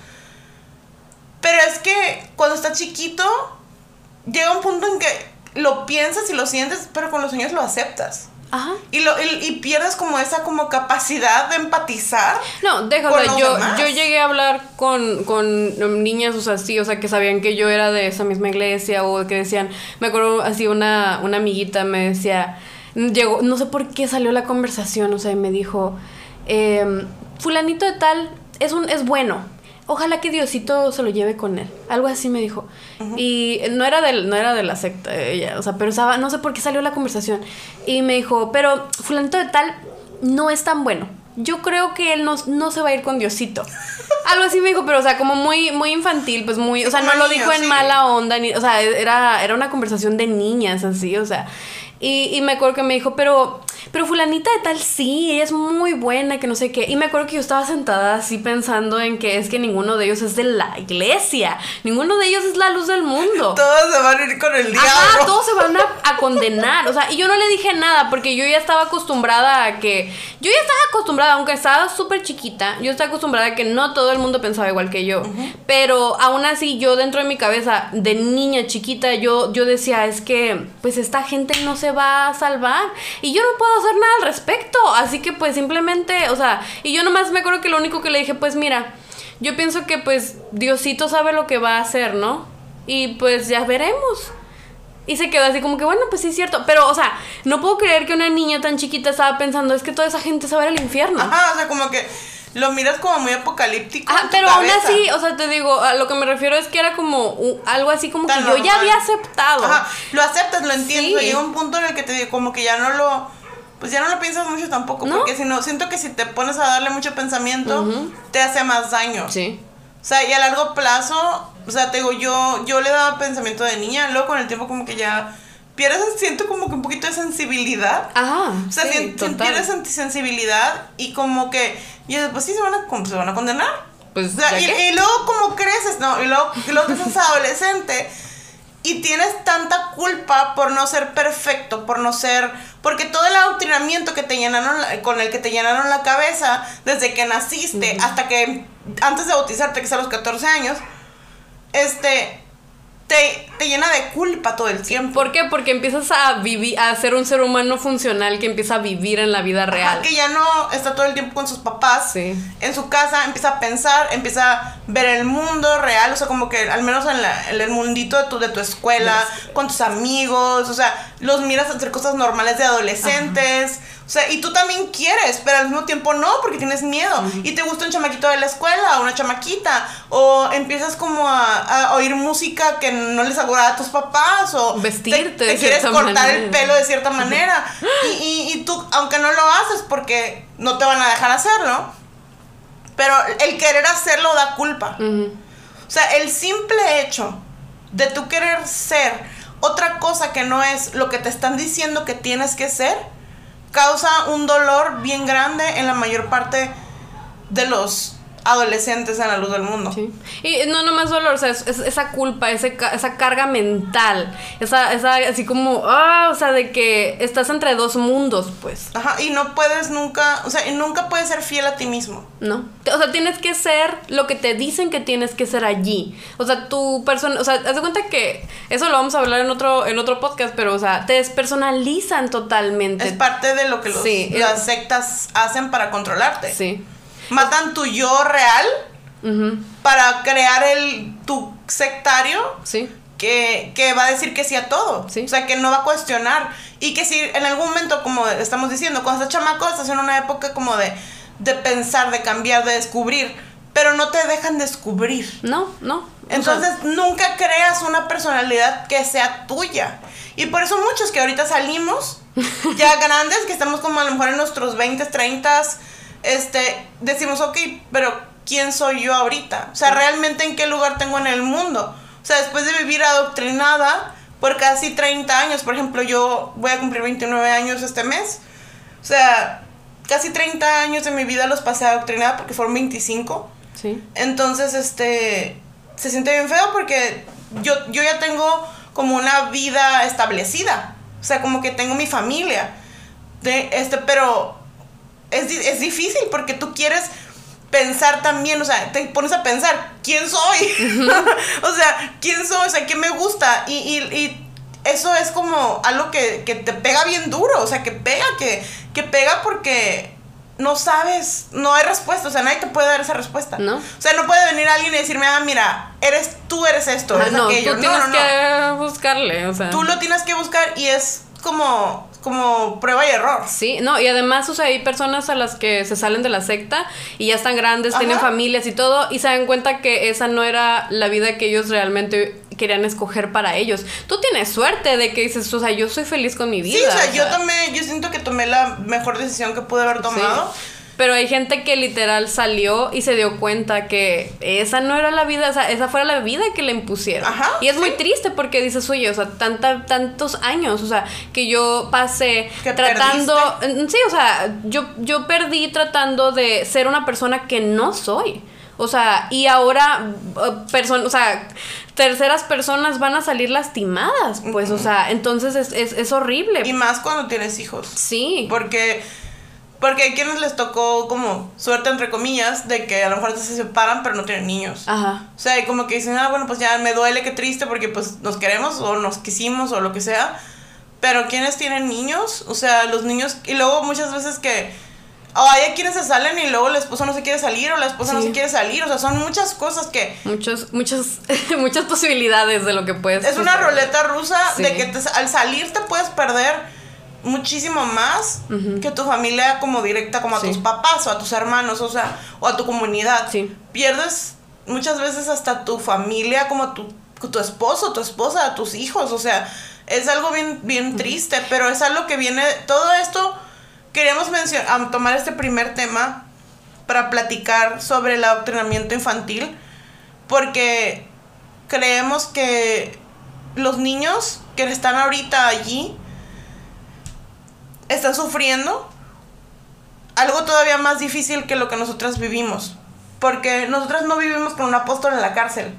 Pero es que cuando está chiquito, llega un punto en que lo piensas y lo sientes, pero con los años lo aceptas. Ajá. Y, lo, y, y pierdes como esa como capacidad de empatizar. No, los yo, demás. yo llegué a hablar con, con niñas, o sea, sí, o sea, que sabían que yo era de esa misma iglesia o que decían, me acuerdo así una, una amiguita me decía, llegó, no sé por qué salió la conversación, o sea, y me dijo, em, fulanito de tal es, un, es bueno. Ojalá que Diosito se lo lleve con él. Algo así me dijo. Y no era, del, no era de la secta ella, o sea, pero estaba, no sé por qué salió la conversación. Y me dijo, pero fulanito de tal no es tan bueno. Yo creo que él no, no se va a ir con Diosito. Algo así me dijo, pero o sea, como muy, muy infantil, pues muy, o sea, no lo dijo en mala onda, ni, o sea, era, era una conversación de niñas, así, o sea. Y, y me acuerdo que me dijo, pero, pero fulanita de tal sí, ella es muy buena, que no sé qué. Y me acuerdo que yo estaba sentada así pensando en que es que ninguno de ellos es de la iglesia, ninguno de ellos es la luz del mundo. Todos se van a ir con el diablo. Ajá, todos se van a, a condenar. O sea, y yo no le dije nada porque yo ya estaba acostumbrada a que. Yo ya estaba acostumbrada, aunque estaba súper chiquita, yo estaba acostumbrada a que no todo el mundo pensaba igual que yo. Pero aún así, yo dentro de mi cabeza, de niña chiquita, yo, yo decía, es que, pues esta gente no se va a salvar. Y yo no puedo hacer nada al respecto. Así que, pues simplemente, o sea, y yo nomás me acuerdo que lo único que le dije, pues mira. Yo pienso que pues Diosito sabe lo que va a hacer, ¿no? Y pues ya veremos. Y se quedó así como que, bueno, pues sí es cierto. Pero, o sea, no puedo creer que una niña tan chiquita estaba pensando, es que toda esa gente se va a ir al infierno. Ajá, o sea, como que lo miras como muy apocalíptico. Tu pero aún así, o sea, te digo, a lo que me refiero es que era como algo así como Tan que yo ya había aceptado. Ajá, lo aceptas, lo entiendo. Sí. Llega un punto en el que te digo, como que ya no lo. Pues ya no lo piensas mucho tampoco. ¿No? Porque si no, siento que si te pones a darle mucho pensamiento, te hace más daño. Sí. O sea, y a largo plazo, o sea, te digo, yo, yo le daba pensamiento de niña, luego con el tiempo como que ya pierdes, siento como que un poquito de sensibilidad. Ajá. O sea, sí, si- si total. pierdes sen- sensibilidad y como que, y después sí se van a, se van a condenar. Pues, O sea, ¿ya y, luego como creces, ¿no? Y luego, y luego que seas adolescente y tienes tanta culpa por no ser perfecto, por no ser... Porque todo el adoctrinamiento que te llenaron, la- con el que te llenaron la cabeza desde que naciste hasta que antes de bautizarte, que es a los 14 años, este, te, te llena de culpa todo el tiempo. ¿Por qué? Porque empiezas a vivir, a ser un ser humano funcional que empieza a vivir en la vida real. Ajá, que ya no está todo el tiempo con sus papás. Sí. En su casa empieza a pensar, empieza a ver el mundo real, o sea, como que al menos en, la- en el mundito de tu, de tu escuela, con tus amigos, o sea, los miras hacer cosas normales de adolescentes. O sea, y tú también quieres, pero al mismo tiempo no, porque tienes miedo. Y te gusta un chamaquito de la escuela, o una chamaquita, o empiezas como a, a oír música que no les agrada a tus papás, o Vestirte te, te quieres cortar el pelo de cierta manera. Y, y, y tú, aunque no lo haces porque no te van a dejar hacerlo, pero el querer hacerlo da culpa. O sea, el simple hecho de tú querer ser otra cosa que no es lo que te están diciendo que tienes que ser, causa un dolor bien grande en la mayor parte de los adolescentes en la luz del mundo. Sí. Y no nomás dolor, o sea, es, es- esa culpa, ese esa carga mental, esa, esa así como, ah, o sea, de que estás entre dos mundos, pues, Ajá, y no puedes nunca, o sea, y nunca puedes ser fiel a ti mismo. ¿no? O sea, tienes que ser lo que te dicen que tienes que ser allí. O sea, tu persona, o sea, haz de cuenta que eso lo vamos a hablar en otro, en otro podcast, pero, o sea, te despersonalizan totalmente. Es parte de lo que los- Sí, las es- sectas hacen para controlarte. Sí. Matan tu yo real para crear el tu sectario. Sí. Que, que va a decir que sí a todo. Sí. O sea, que no va a cuestionar. Y que si en algún momento, como estamos diciendo, cuando estás chamaco, estás en una época como de, de pensar, de cambiar, de descubrir. Pero no te dejan descubrir. No, no. O sea, Entonces nunca creas una personalidad que sea tuya. Y por eso muchos que ahorita salimos, ya grandes, que estamos como a lo mejor en nuestros 20, 30, este, decimos, ok, pero ¿quién soy yo ahorita? O sea, realmente en qué lugar tengo en el mundo. O sea, después de vivir adoctrinada por casi 30 años, por ejemplo, yo voy a cumplir 29 años este mes. O sea, casi 30 años de mi vida los pasé adoctrinada porque fueron 25. sí. Entonces, este, se siente bien feo porque yo, yo ya tengo como una vida establecida. O sea, como que tengo mi familia. De, este, pero es, es difícil porque tú quieres pensar también, o sea, te pones a pensar, ¿quién soy? o sea, ¿quién soy? O sea, ¿qué me gusta? Y, y, y eso es como algo que, que te pega bien duro, o sea, que pega, que, que pega porque no sabes, no hay respuesta, o sea, nadie te puede dar esa respuesta. No. O sea, no puede venir alguien y decirme, ah, mira, eres tú, eres esto, Ah, eres no, aquello. tú No, tienes no, no. que buscarle, o sea. Tú lo tienes que buscar y es como, como prueba y error. Sí, no, y además, o sea, hay personas a las que se salen de la secta y ya están grandes, tienen familias y todo, y se dan cuenta que esa no era la vida que ellos realmente querían escoger para ellos. Tú tienes suerte de que dices, o sea, yo soy feliz con mi vida. Sí, o sea, yo tomé, yo siento que tomé la mejor decisión que pude haber tomado. Sí. Pero hay gente que literal salió y se dio cuenta que esa no era la vida, o sea, esa fue la vida que le impusieron. Ajá, y es muy triste porque dices, oye, o sea, tanta, tantos años, o sea, que yo pasé tratando, sí, o sea, yo, yo perdí tratando de ser una persona que no soy. O sea, y ahora, personas, o sea, terceras personas van a salir lastimadas, pues, o sea, entonces es, es, es horrible. Y más cuando tienes hijos. sí. Porque, porque hay quienes les tocó como suerte, entre comillas, de que a lo mejor se separan, pero no tienen niños. Ajá. O sea, y como que dicen, ah, bueno, pues ya me duele, qué triste, porque pues nos queremos o nos quisimos o lo que sea. Pero quienes tienen niños, o sea, los niños, y luego muchas veces que, o hay quienes se salen y luego la esposa no se quiere salir o la esposa no Sí. se quiere salir, o sea, son muchas cosas que Muchos, muchas, muchas posibilidades de lo que puedes. es una suceder. roleta rusa Sí. de que te- al salir te puedes perder muchísimo más que tu familia como directa, como a tus papás o a tus hermanos, o sea, o a tu comunidad. Sí. Pierdes muchas veces hasta tu familia, como tu, tu esposo, tu esposa, tus hijos, o sea, es algo bien, bien triste, pero es algo que viene, todo esto, queríamos mencionar, tomar este primer tema para platicar sobre el adoctrinamiento infantil, porque creemos que los niños que están ahorita allí están sufriendo algo todavía más difícil que lo que nosotras vivimos. Porque nosotras no vivimos con un apóstol en la cárcel.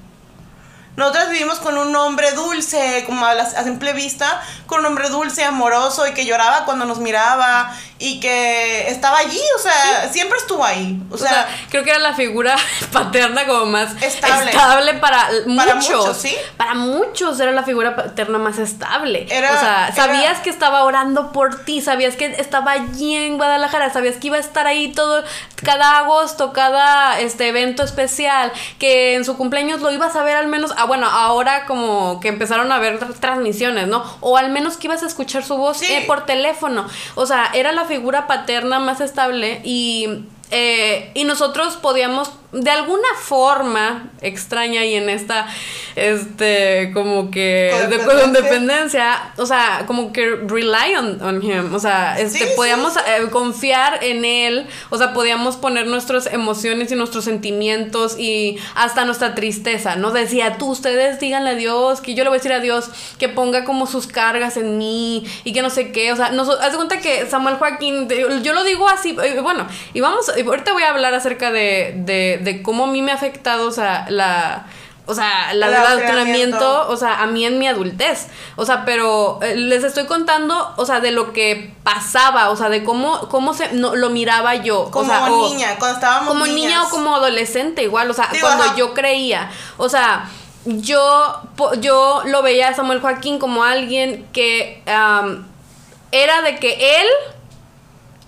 Nosotras vivimos con un hombre dulce, como a, la- a simple vista, con un hombre dulce, amoroso y que lloraba cuando nos miraba y que estaba allí, o sea, siempre estuvo ahí. O O sea, creo que era la figura paterna como más Estable. estable, para, Para muchos. muchos, ¿sí? Para muchos era la figura paterna más estable. Era- o sea, era- sabías que estaba orando por ti, sabías que estaba allí en Guadalajara, sabías que iba a estar ahí todo, cada agosto, cada este evento especial, que en su cumpleaños lo ibas a ver al menos, ah, bueno, ahora como que empezaron a ver transmisiones, ¿no? O al menos que ibas a escuchar su voz Sí. eh, por teléfono. O sea, era la figura paterna más estable y, eh, y nosotros podíamos de alguna forma extraña y en esta, este, como que de codependencia, o sea, como que rely on, on him, o sea, este, Sí, podíamos sí. eh, confiar en él, o sea, podíamos poner nuestras emociones y nuestros sentimientos y hasta nuestra tristeza, ¿no? Decía, tú, ustedes díganle a Dios, que yo le voy a decir a Dios que ponga como sus cargas en mí y que no sé qué, o sea, nos, haz de cuenta que Samuel Joaquín, yo lo digo así, eh, bueno, y vamos, ahorita voy a hablar acerca de, de, de cómo a mí me ha afectado, o sea, la... O sea, la El adoctrinamiento. o sea, a mí en mi adultez. O sea, pero eh, les estoy contando, o sea, de lo que pasaba, o sea, de cómo, cómo se, no, lo miraba yo. como o sea, o- niña, cuando estábamos como niñas. niña o como adolescente igual, o sea, Digo, cuando ajá. yo creía, o sea, yo, yo lo veía a Samuel Joaquín como alguien que era de que él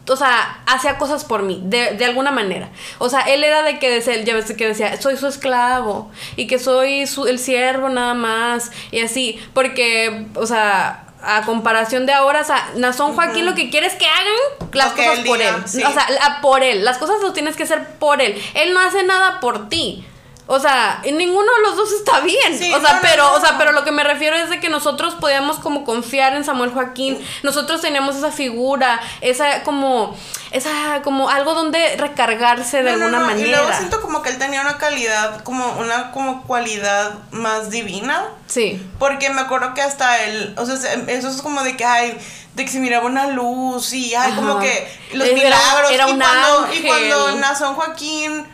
o sea, hacía cosas por mí, de, de, alguna manera. O sea, él era de que decía, ya ves que decía, soy su esclavo y que soy su, el siervo nada más y así, porque, o sea, a comparación de ahora, o sea, Nazón Joaquín lo que quiere es que hagan las cosas por él. O sea, por él. Las cosas lo tienes que hacer por él. Él no hace nada por ti. O sea, ninguno de los dos está bien. o sea, pero, o sea, pero lo que me refiero es de que nosotros podíamos como confiar en Samuel Joaquín. Nosotros teníamos esa figura, esa como, esa como algo donde recargarse de alguna manera. Y luego siento como que él tenía una calidad, como una como cualidad más divina. Sí. Porque me acuerdo que hasta él, o sea, eso es como de que ay de que se miraba una luz y ay, como que los milagros. Era un y cuando, ángel. y cuando Nazón Joaquín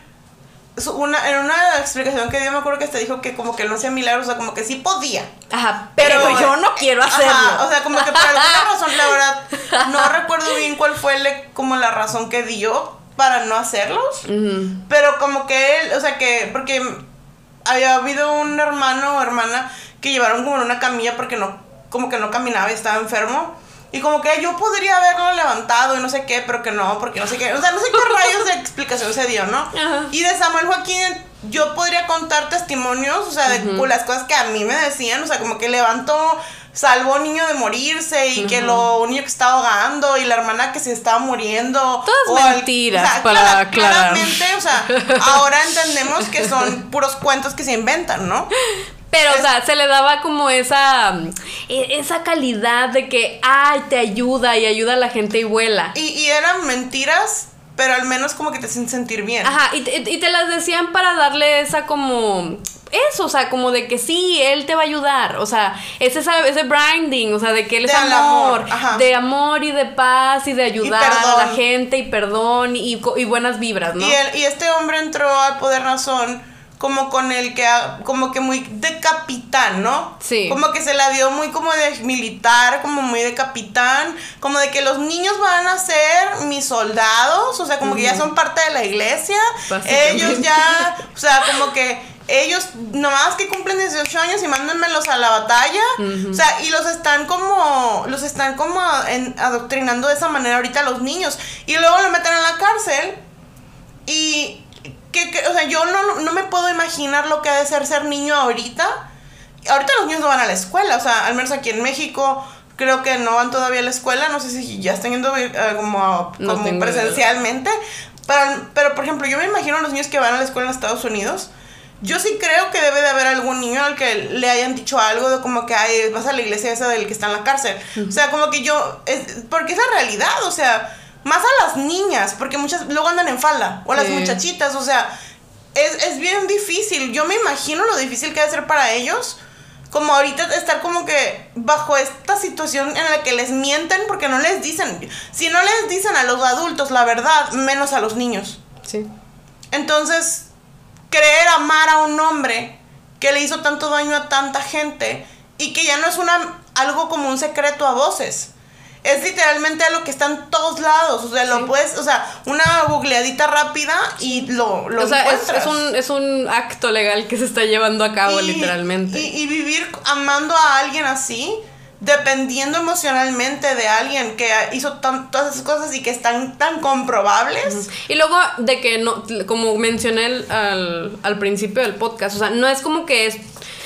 una, en una explicación que dio me acuerdo que te dijo que como que no hacía milagros, o sea, como que sí podía. Ajá, pero, yo no quiero hacerlo. o sea, como que por alguna razón, la verdad, no recuerdo bien cuál fue como la razón que dio para no hacerlos. Pero como que él, o sea, que, porque había habido un hermano o hermana que llevaron como en una camilla porque no, como que no caminaba y estaba enfermo. Y como que yo podría haberlo levantado y no sé qué, pero que no, porque no sé qué. O sea, no sé qué rayos de explicación se dio, ¿no? Y de Samuel Joaquín, yo podría contar testimonios, o sea, de las cosas que a mí me decían, o sea, como que levantó, salvó a un niño de morirse y que lo niño que estaba ahogando y la hermana que se estaba muriendo. Todas mentiras, para Claramente, o sea, ahora entendemos que son puros cuentos que se inventan, ¿no? Pero, o sea, se le daba como esa, e, esa calidad de que, ay, te ayuda y ayuda a la gente y vuela. Y, y eran mentiras, pero al menos como que te hacen sentir bien. Ajá, y te, y te las decían para darle esa como eso, o sea, como de que sí, él te va a ayudar, o sea, es ese, ese branding, o sea, de que él es amor, de amor y de paz y de ayudar a la gente y perdón y, y buenas vibras, ¿no? Y, y este hombre entró al poder razón como con el que, como que muy de capitán, ¿no? Sí. Como que se la dio muy como de militar, como muy de capitán, como de que los niños van a ser mis soldados, o sea, como que ya son parte de la iglesia. Ellos ya, o sea, como que ellos nomás que cumplen 18 años y mándenmelos a la batalla. O sea, y los están como, los están como adoctrinando de esa manera ahorita a los niños. Y luego lo meten en la cárcel y que, o sea, yo no, no me puedo imaginar lo que ha de ser ser niño ahorita. Ahorita los niños no van a la escuela, o sea, al menos aquí en México creo que no van todavía a la escuela, no sé si ya están yendo eh, como, como presencialmente, pero, pero por ejemplo, yo me imagino a los niños que van a la escuela en Estados Unidos, yo sí creo que debe de haber algún niño al que le hayan dicho algo de como que Ay, vas a la iglesia esa del que está en la cárcel. O sea, como que yo, es, porque es la realidad, o sea, más a las niñas, porque muchas luego andan en falda, o las muchachitas, o sea, es, es, bien difícil. Yo me imagino lo difícil que debe ser para ellos, como ahorita estar como que bajo esta situación en la que les mienten porque no les dicen, si no les dicen a los adultos la verdad, menos a los niños. Sí. Entonces, creer amar a un hombre que le hizo tanto daño a tanta gente y que ya no es una algo como un secreto a voces es literalmente algo que está en todos lados. O sea, lo puedes, o sea, una googleadita rápida y lo, lo O sea, es, un, es un acto legal que se está llevando a cabo, literalmente. Y, vivir amando a alguien así, dependiendo emocionalmente de alguien que hizo todas esas cosas y que están tan comprobables. Y luego de que no, como mencioné al, al principio del podcast, o sea, no es como que es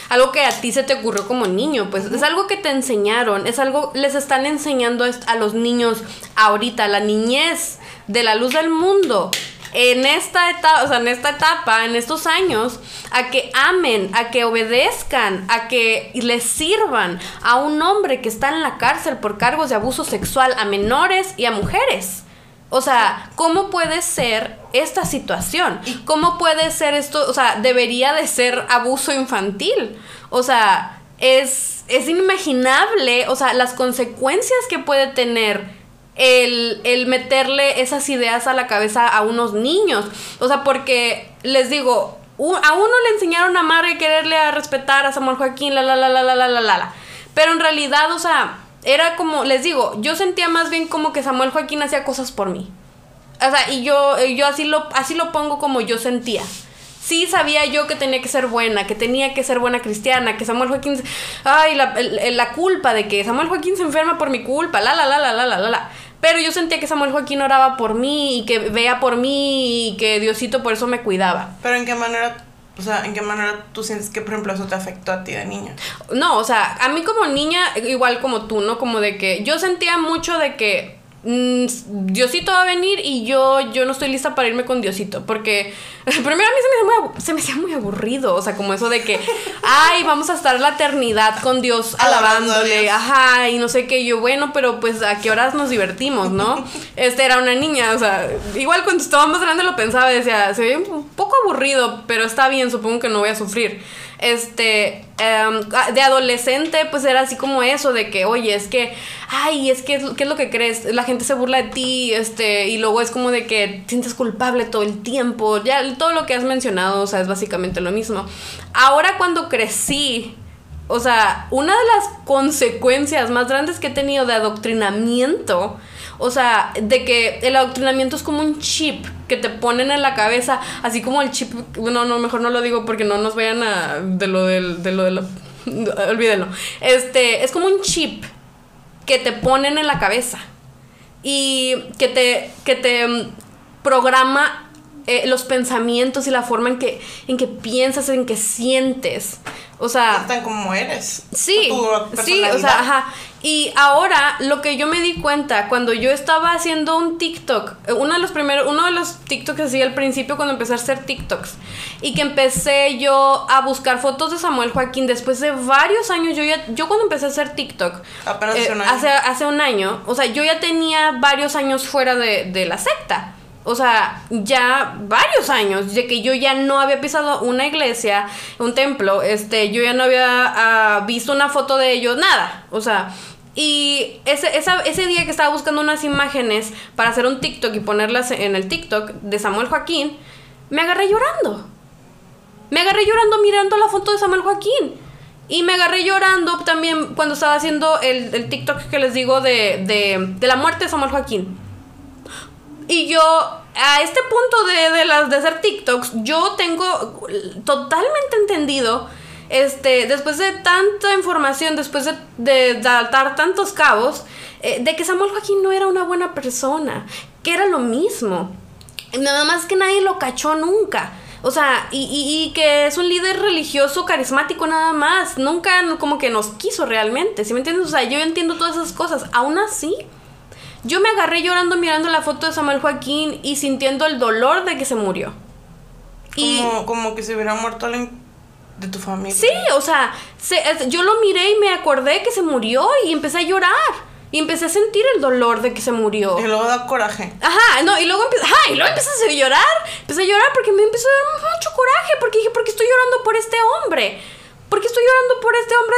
algo que a ti se te ocurrió como niño, pues es algo que te enseñaron, es algo, les están enseñando a los niños ahorita, la niñez de la luz del mundo. En esta etapa, o sea, en esta etapa, en estos años, a que amen, a que obedezcan, a que les sirvan a un hombre que está en la cárcel por cargos de abuso sexual a menores y a mujeres. O sea, ¿cómo puede ser esta situación? ¿Cómo puede ser esto? O sea, debería de ser abuso infantil. O sea, es, es inimaginable, o sea, las consecuencias que puede tener el, el, meterle esas ideas a la cabeza a unos niños. O sea, porque les digo, a uno le enseñaron a amar y quererle a respetar a Samuel Joaquín, la, la, la, la, la, la, la, la. Pero en realidad, o sea, era como, les digo, yo sentía más bien como que Samuel Joaquín hacía cosas por mí. O sea, y yo, yo así, lo, así lo pongo como yo sentía. Sí sabía yo que tenía que ser buena, que tenía que ser buena cristiana, que Samuel Joaquín... Ay, la, la culpa de que Samuel Joaquín se enferma por mi culpa, la, la, la, la, la, la, la. Pero yo sentía que Samuel Joaquín oraba por mí y que veía por mí y que Diosito por eso me cuidaba. Pero ¿en qué manera, o sea, en qué manera tú sientes que, por ejemplo, eso te afectó a ti de niña? No, o sea, a mí como niña, igual como tú, ¿no? Como de que yo sentía mucho de que Diosito va a venir y yo, yo no estoy lista para irme con Diosito. Porque primero a mí se me, hacía muy, se me hacía muy aburrido. O sea, como eso de que, ay, vamos a estar la eternidad con Dios alabándole. Dios. Ajá, y no sé qué. Yo, bueno, pero pues a qué horas nos divertimos, ¿no? Este era una niña, o sea, igual cuando estaba más grande lo pensaba y decía, se ve un poco aburrido, pero está bien, supongo que no voy a sufrir. Este, em, de adolescente, pues era así como eso, de que, oye, es que, ay, es que, ¿qué es lo que crees? La gente se burla de ti, este, y luego es como de que te sientes culpable todo el tiempo, ya todo lo que has mencionado, o sea, es básicamente lo mismo. Ahora cuando crecí, o sea, una de las consecuencias más grandes que he tenido de adoctrinamiento, o sea, de que el adoctrinamiento es como un chip que te ponen en la cabeza, así como el chip, no, no, mejor no lo digo porque no nos vayan a, de lo del, de lo de lo, olvídenlo, este, es como un chip que te ponen en la cabeza y que te, que te mm, programa eh, los pensamientos y la forma en que, en que piensas, en que sientes. O sea, Tan como eres. Sí, Tu sí, o sea, ajá. Y ahora lo que yo me di cuenta cuando yo estaba haciendo un TikTok, eh, uno de los primeros, uno de los TikToks que hacía al principio cuando empecé a hacer TikToks y que empecé yo a buscar fotos de Samuel Joaquín después de varios años, yo ya, yo cuando empecé a hacer TikTok, eh, hace un año. hace, hace un año, o sea, yo ya tenía varios años fuera de, de la secta. O sea, ya varios años de que yo ya no había pisado una iglesia, un templo, este, yo ya no había ah, visto una foto de ellos, nada. O sea, y ese, ese día que estaba buscando unas imágenes para hacer un TikTok y ponerlas en el TikTok de Samuel Joaquín, me agarré llorando. Me agarré llorando mirando la foto de Samuel Joaquín. Y me agarré llorando también cuando estaba haciendo el, el TikTok que les digo de, de, de la muerte de Samuel Joaquín. Y yo, a este punto de, de, las, de hacer TikToks, yo tengo totalmente entendido, este, después de tanta información, después de, de, de tantos cabos, eh, de que Samuel Joaquín no era una buena persona, que era lo mismo. Nada más que nadie lo cachó nunca. O sea, y, y, que es un líder religioso carismático nada más. Nunca como que nos quiso realmente. ¿Sí me entiendes? O sea, yo entiendo todas esas cosas. Aún así, yo me agarré llorando mirando la foto de Samuel Joaquín y sintiendo el dolor de que se murió. Y como, como que se hubiera muerto alguien de tu familia. Sí, o sea, se, yo lo miré y me acordé que se murió y empecé a llorar. Y empecé a sentir el dolor de que se murió. Y luego da coraje. Ajá, no, y luego empecé, ajá, y luego empecé a llorar. Empecé a llorar porque me empezó a dar mucho coraje. Porque dije, ¿por qué estoy llorando por este hombre? ¿Por qué estoy llorando por este hombre?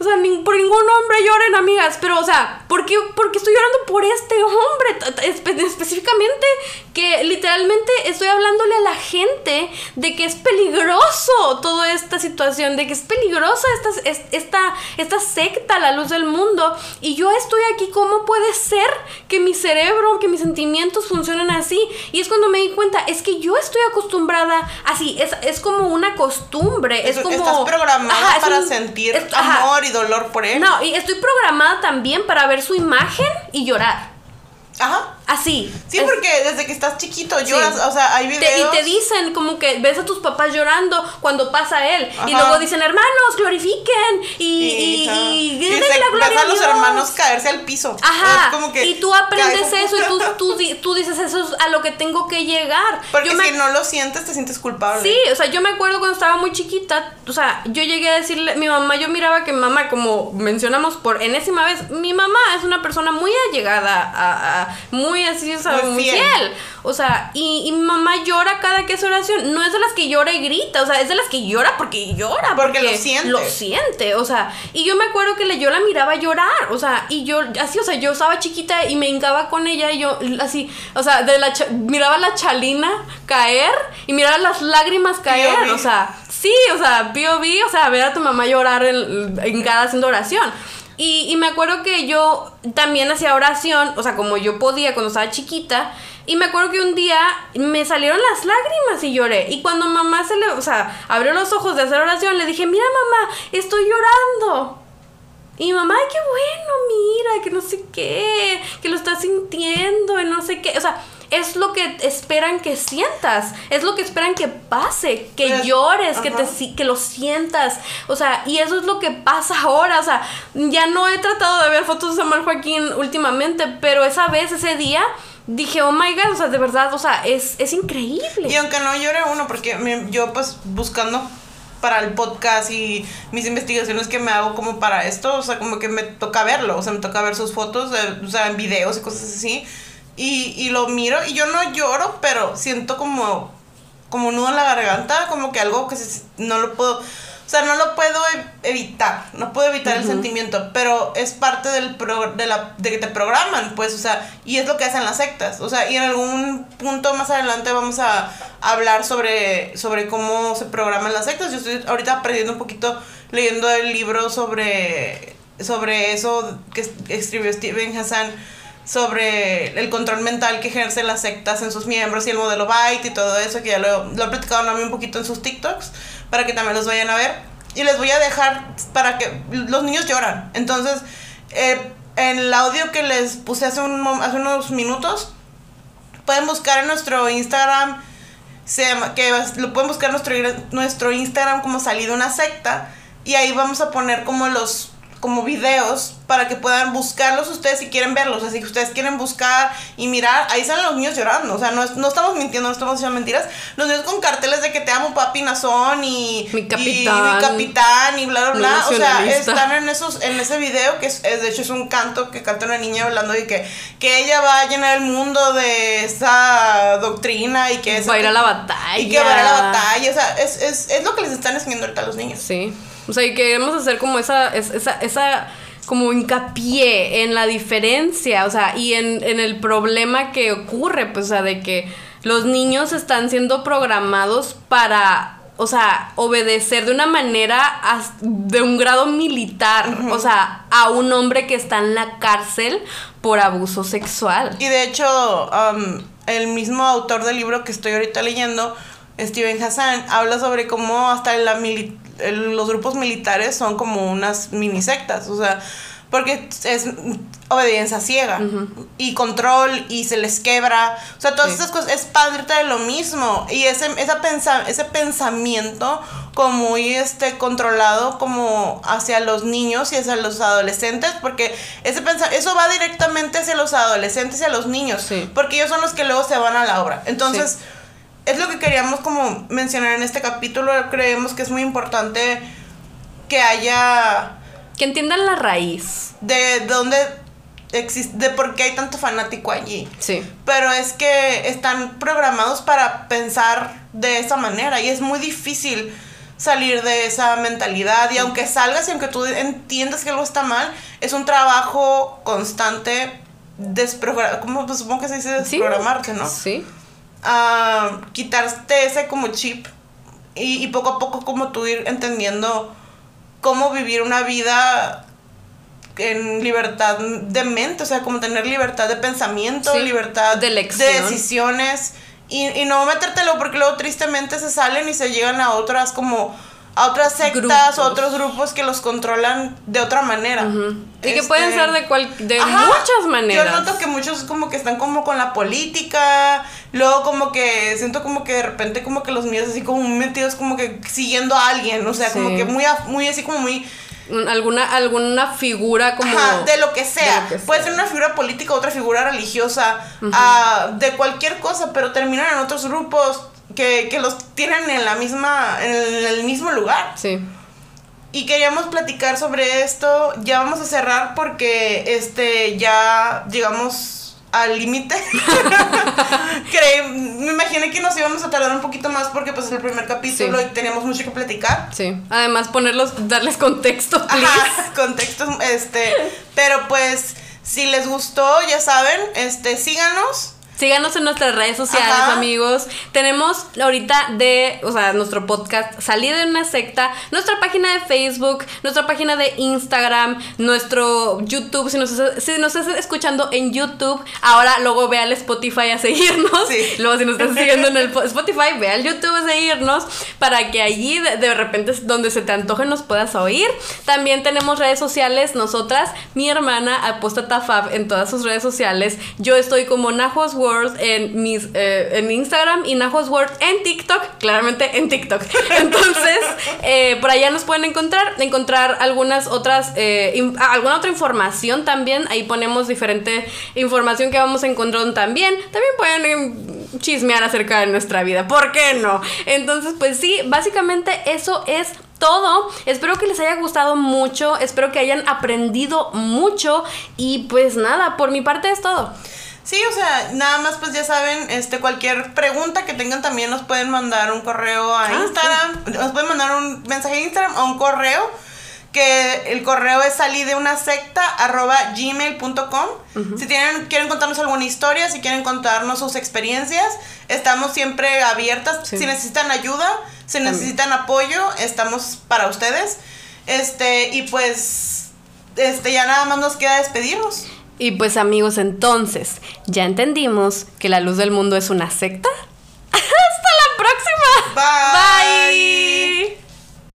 O sea, ni, por ningún hombre lloren, amigas. Pero, o sea, ¿por qué, por qué estoy llorando por este hombre? Espe específicamente, que literalmente estoy hablándole a la gente de que es peligroso toda esta situación, de que es peligrosa esta, esta, esta secta, la luz del mundo. Y yo estoy aquí, ¿cómo puede ser que mi cerebro, que mis sentimientos funcionen así? Y es cuando me di cuenta, es que yo estoy acostumbrada así, es, es como una costumbre. Es, es como. Estás programada ajá, para un, sentir amor y dolor por él. No, y estoy programada también para ver su imagen y llorar. Ajá. Así. Sí, es, porque desde que estás chiquito lloras, sí. o sea, hay videos. Te, y te dicen como que ves a tus papás llorando cuando pasa él. Ajá. Y luego dicen, hermanos, glorifiquen. Y, y, y, y, y se, la gloria ves a los hermanos caerse al piso. Ajá. Como que y tú aprendes eso y tú, tú, tú, dices, eso es a lo que tengo que llegar. Porque yo si me... no lo sientes, te sientes culpable. Sí, o sea, yo me acuerdo cuando estaba muy chiquita, o sea, yo llegué a decirle, mi mamá, yo miraba que mi mamá, como mencionamos por enésima vez, mi mamá es una persona muy allegada, a, a muy así, o sea, muy fiel. fiel. O sea, y, y, mi mamá llora cada que hace oración. No es de las que llora y grita, o sea, es de las que llora porque llora. Porque, porque lo siente. Lo siente, o sea. Y yo me acuerdo que yo la miraba llorar, o sea, y yo, así, o sea, yo estaba chiquita y me hincaba con ella y yo, así, o sea, de la miraba la chalina caer y miraba las lágrimas caer, o sea, sí, o sea, vi, o sea, ver a tu mamá llorar hincada haciendo oración. Y, y, me acuerdo que yo también hacía oración, o sea, como yo podía cuando estaba chiquita. Y me acuerdo que un día me salieron las lágrimas y lloré. Y cuando mamá se le, o sea, abrió los ojos de hacer oración, le dije, mira mamá, estoy llorando. Y mamá, qué bueno, mira, que no sé qué, que lo estás sintiendo, y no sé qué. O sea, es lo que esperan que sientas, es lo que esperan que pase, que Pues, llores, que, te, que lo sientas. O sea, y eso es lo que pasa ahora. O sea, ya no he tratado de ver fotos de Samuel Joaquín últimamente, pero esa vez, ese día, dije, oh my god, o sea, de verdad, o sea, es, es increíble. Y aunque no llore uno, porque mi- yo pues buscando para el podcast y mis investigaciones que me hago como para esto, o sea, como que me toca verlo, o sea, me toca ver sus fotos, de- o sea, en videos y cosas así, y, y lo miro y yo no lloro, pero siento como, como nudo en la garganta, como que algo que se- no lo puedo, o sea, no lo puedo e- evitar, no puedo evitar el sentimiento, pero es parte del pro- de, la, de que te programan, pues, o sea, y es lo que hacen las sectas, o sea, y en algún punto más adelante vamos a hablar sobre, sobre cómo se programan las sectas. Yo estoy ahorita aprendiendo un poquito leyendo el libro sobre, sobre eso que es- escribió Steven Hassan sobre el control mental que ejercen las sectas en sus miembros y el modelo Byte y todo eso, que ya lo, lo he platicado Nami un poquito en sus TikToks, para que también los vayan a ver. Y les voy a dejar para que los niños lloran. Entonces, eh, en el audio que les puse hace unos minutos, pueden buscar en nuestro Instagram, se llama, que lo pueden buscar en nuestro, nuestro Instagram como salida una secta, y ahí vamos a poner como los como videos para que puedan buscarlos ustedes si quieren verlos. Así que ustedes quieren buscar y mirar, ahí salen los niños llorando. O sea, no, es- no estamos mintiendo, no estamos diciendo mentiras. Los niños con carteles de que te amo, papi, nazón y Mi y capitán. mi capitán y bla, bla, bla. O sea, están en esos en ese video que es, es- de hecho es un canto que canta una niña hablando de que, que ella va a llenar el mundo de esa doctrina y que es Va a ir a la batalla. y que va a ir a la batalla. O sea, es, es, es lo que les están enseñando ahorita a los niños. Sí. O sea, y queremos hacer como esa, es- esa, esa como hincapié en la diferencia, o sea, y en, en el problema que ocurre, pues, o sea, de que los niños están siendo programados para, o sea, obedecer de una manera de un grado militar, o sea, a un hombre que está en la cárcel por abuso sexual. Y de hecho, um, el mismo autor del libro que estoy ahorita leyendo, Steven Hassan, habla sobre cómo hasta la mili- el- los grupos militares son como unas mini sectas, o sea, porque es obediencia ciega y control y se les quebra, o sea, todas Sí. esas cosas es parte de lo mismo y ese, esa pensa- ese pensamiento como muy este controlado como hacia los niños y hacia los adolescentes porque ese eso va directamente hacia los adolescentes y a los niños Sí. porque ellos son los que luego se van a la obra entonces es lo que queríamos como mencionar en este capítulo creemos que es muy importante que haya Que entiendan la raíz. de dónde existe de por qué hay tanto fanático allí Sí. pero es que están programados para pensar de esa manera y es muy difícil salir de esa mentalidad y aunque salgas y aunque tú entiendas que algo está mal, es un trabajo constante desprogramar, como pues, supongo que se dice Sí. desprogramarte, ¿no? Sí. A quitarte ese como chip y, y poco a poco como tú ir entendiendo cómo vivir una vida en libertad de mente, o sea, como tener libertad de pensamiento, Sí, libertad de elección. decisiones y, y no metértelo porque luego tristemente se salen y se llegan a otras como a otras sectas Grupos. otros grupos que los controlan de otra manera. Y que Este, pueden ser de, cual, de Ajá. muchas maneras. Yo noto que muchos como que están como con la política, luego como que siento como que de repente como que los míos así como metidos como que siguiendo a alguien, o sea, como que muy muy así como muy Un- alguna, alguna figura como... ajá, de lo que sea. de lo que Puede sea. ser una figura política, otra figura religiosa, ah, de cualquier cosa, pero terminan en otros grupos que, que los tienen en la misma en el mismo lugar. Sí. Y queríamos platicar sobre esto. Ya vamos a cerrar porque este ya llegamos al límite. Me imaginé que nos íbamos a tardar un poquito más porque pues es el primer capítulo Sí. y teníamos mucho que platicar. Sí. Además, ponerlos, darles contexto, please. Ajá, contextos, este, pero pues si les gustó, ya saben, este, síganos. Síganos en nuestras redes sociales, amigos. Tenemos ahorita de, o sea, nuestro podcast Salir de una secta, nuestra página de Facebook, nuestra página de Instagram, nuestro YouTube. Si nos, si nos estás escuchando en YouTube, ahora luego ve al Spotify a seguirnos. Luego, si nos estás siguiendo en el Spotify, ve al YouTube a seguirnos para que allí de, de repente, donde se te antoje, nos puedas oír. También tenemos redes sociales, nosotras, mi hermana, Apóstata Fab en todas sus redes sociales. Yo estoy como Najos World en, mis, eh, en Instagram y Najos World en TikTok, claramente en TikTok. Entonces, eh, por allá nos pueden encontrar, encontrar algunas otras, eh, alguna otra información también. Ahí ponemos diferente información que vamos encontrando también. También pueden em, chismear acerca de nuestra vida, ¿por qué no? Entonces, pues sí, básicamente eso es todo. Espero que les haya gustado mucho, espero que hayan aprendido mucho y pues nada, por mi parte es todo. Sí, o sea, nada más pues ya saben, este cualquier pregunta que tengan también nos pueden mandar un correo a ah, Instagram, nos pueden mandar un mensaje a Instagram o un correo que el correo es salir de una secta arroba gmail.com. Si tienen, quieren contarnos alguna historia, si quieren contarnos sus experiencias, estamos siempre abiertas. Si necesitan ayuda, si necesitan apoyo, estamos para ustedes. Este, y pues, este, ya nada más nos queda despedirnos. Y pues amigos, entonces, ya entendimos que la luz del mundo es una secta. ¡Hasta la próxima! Bye. Bye.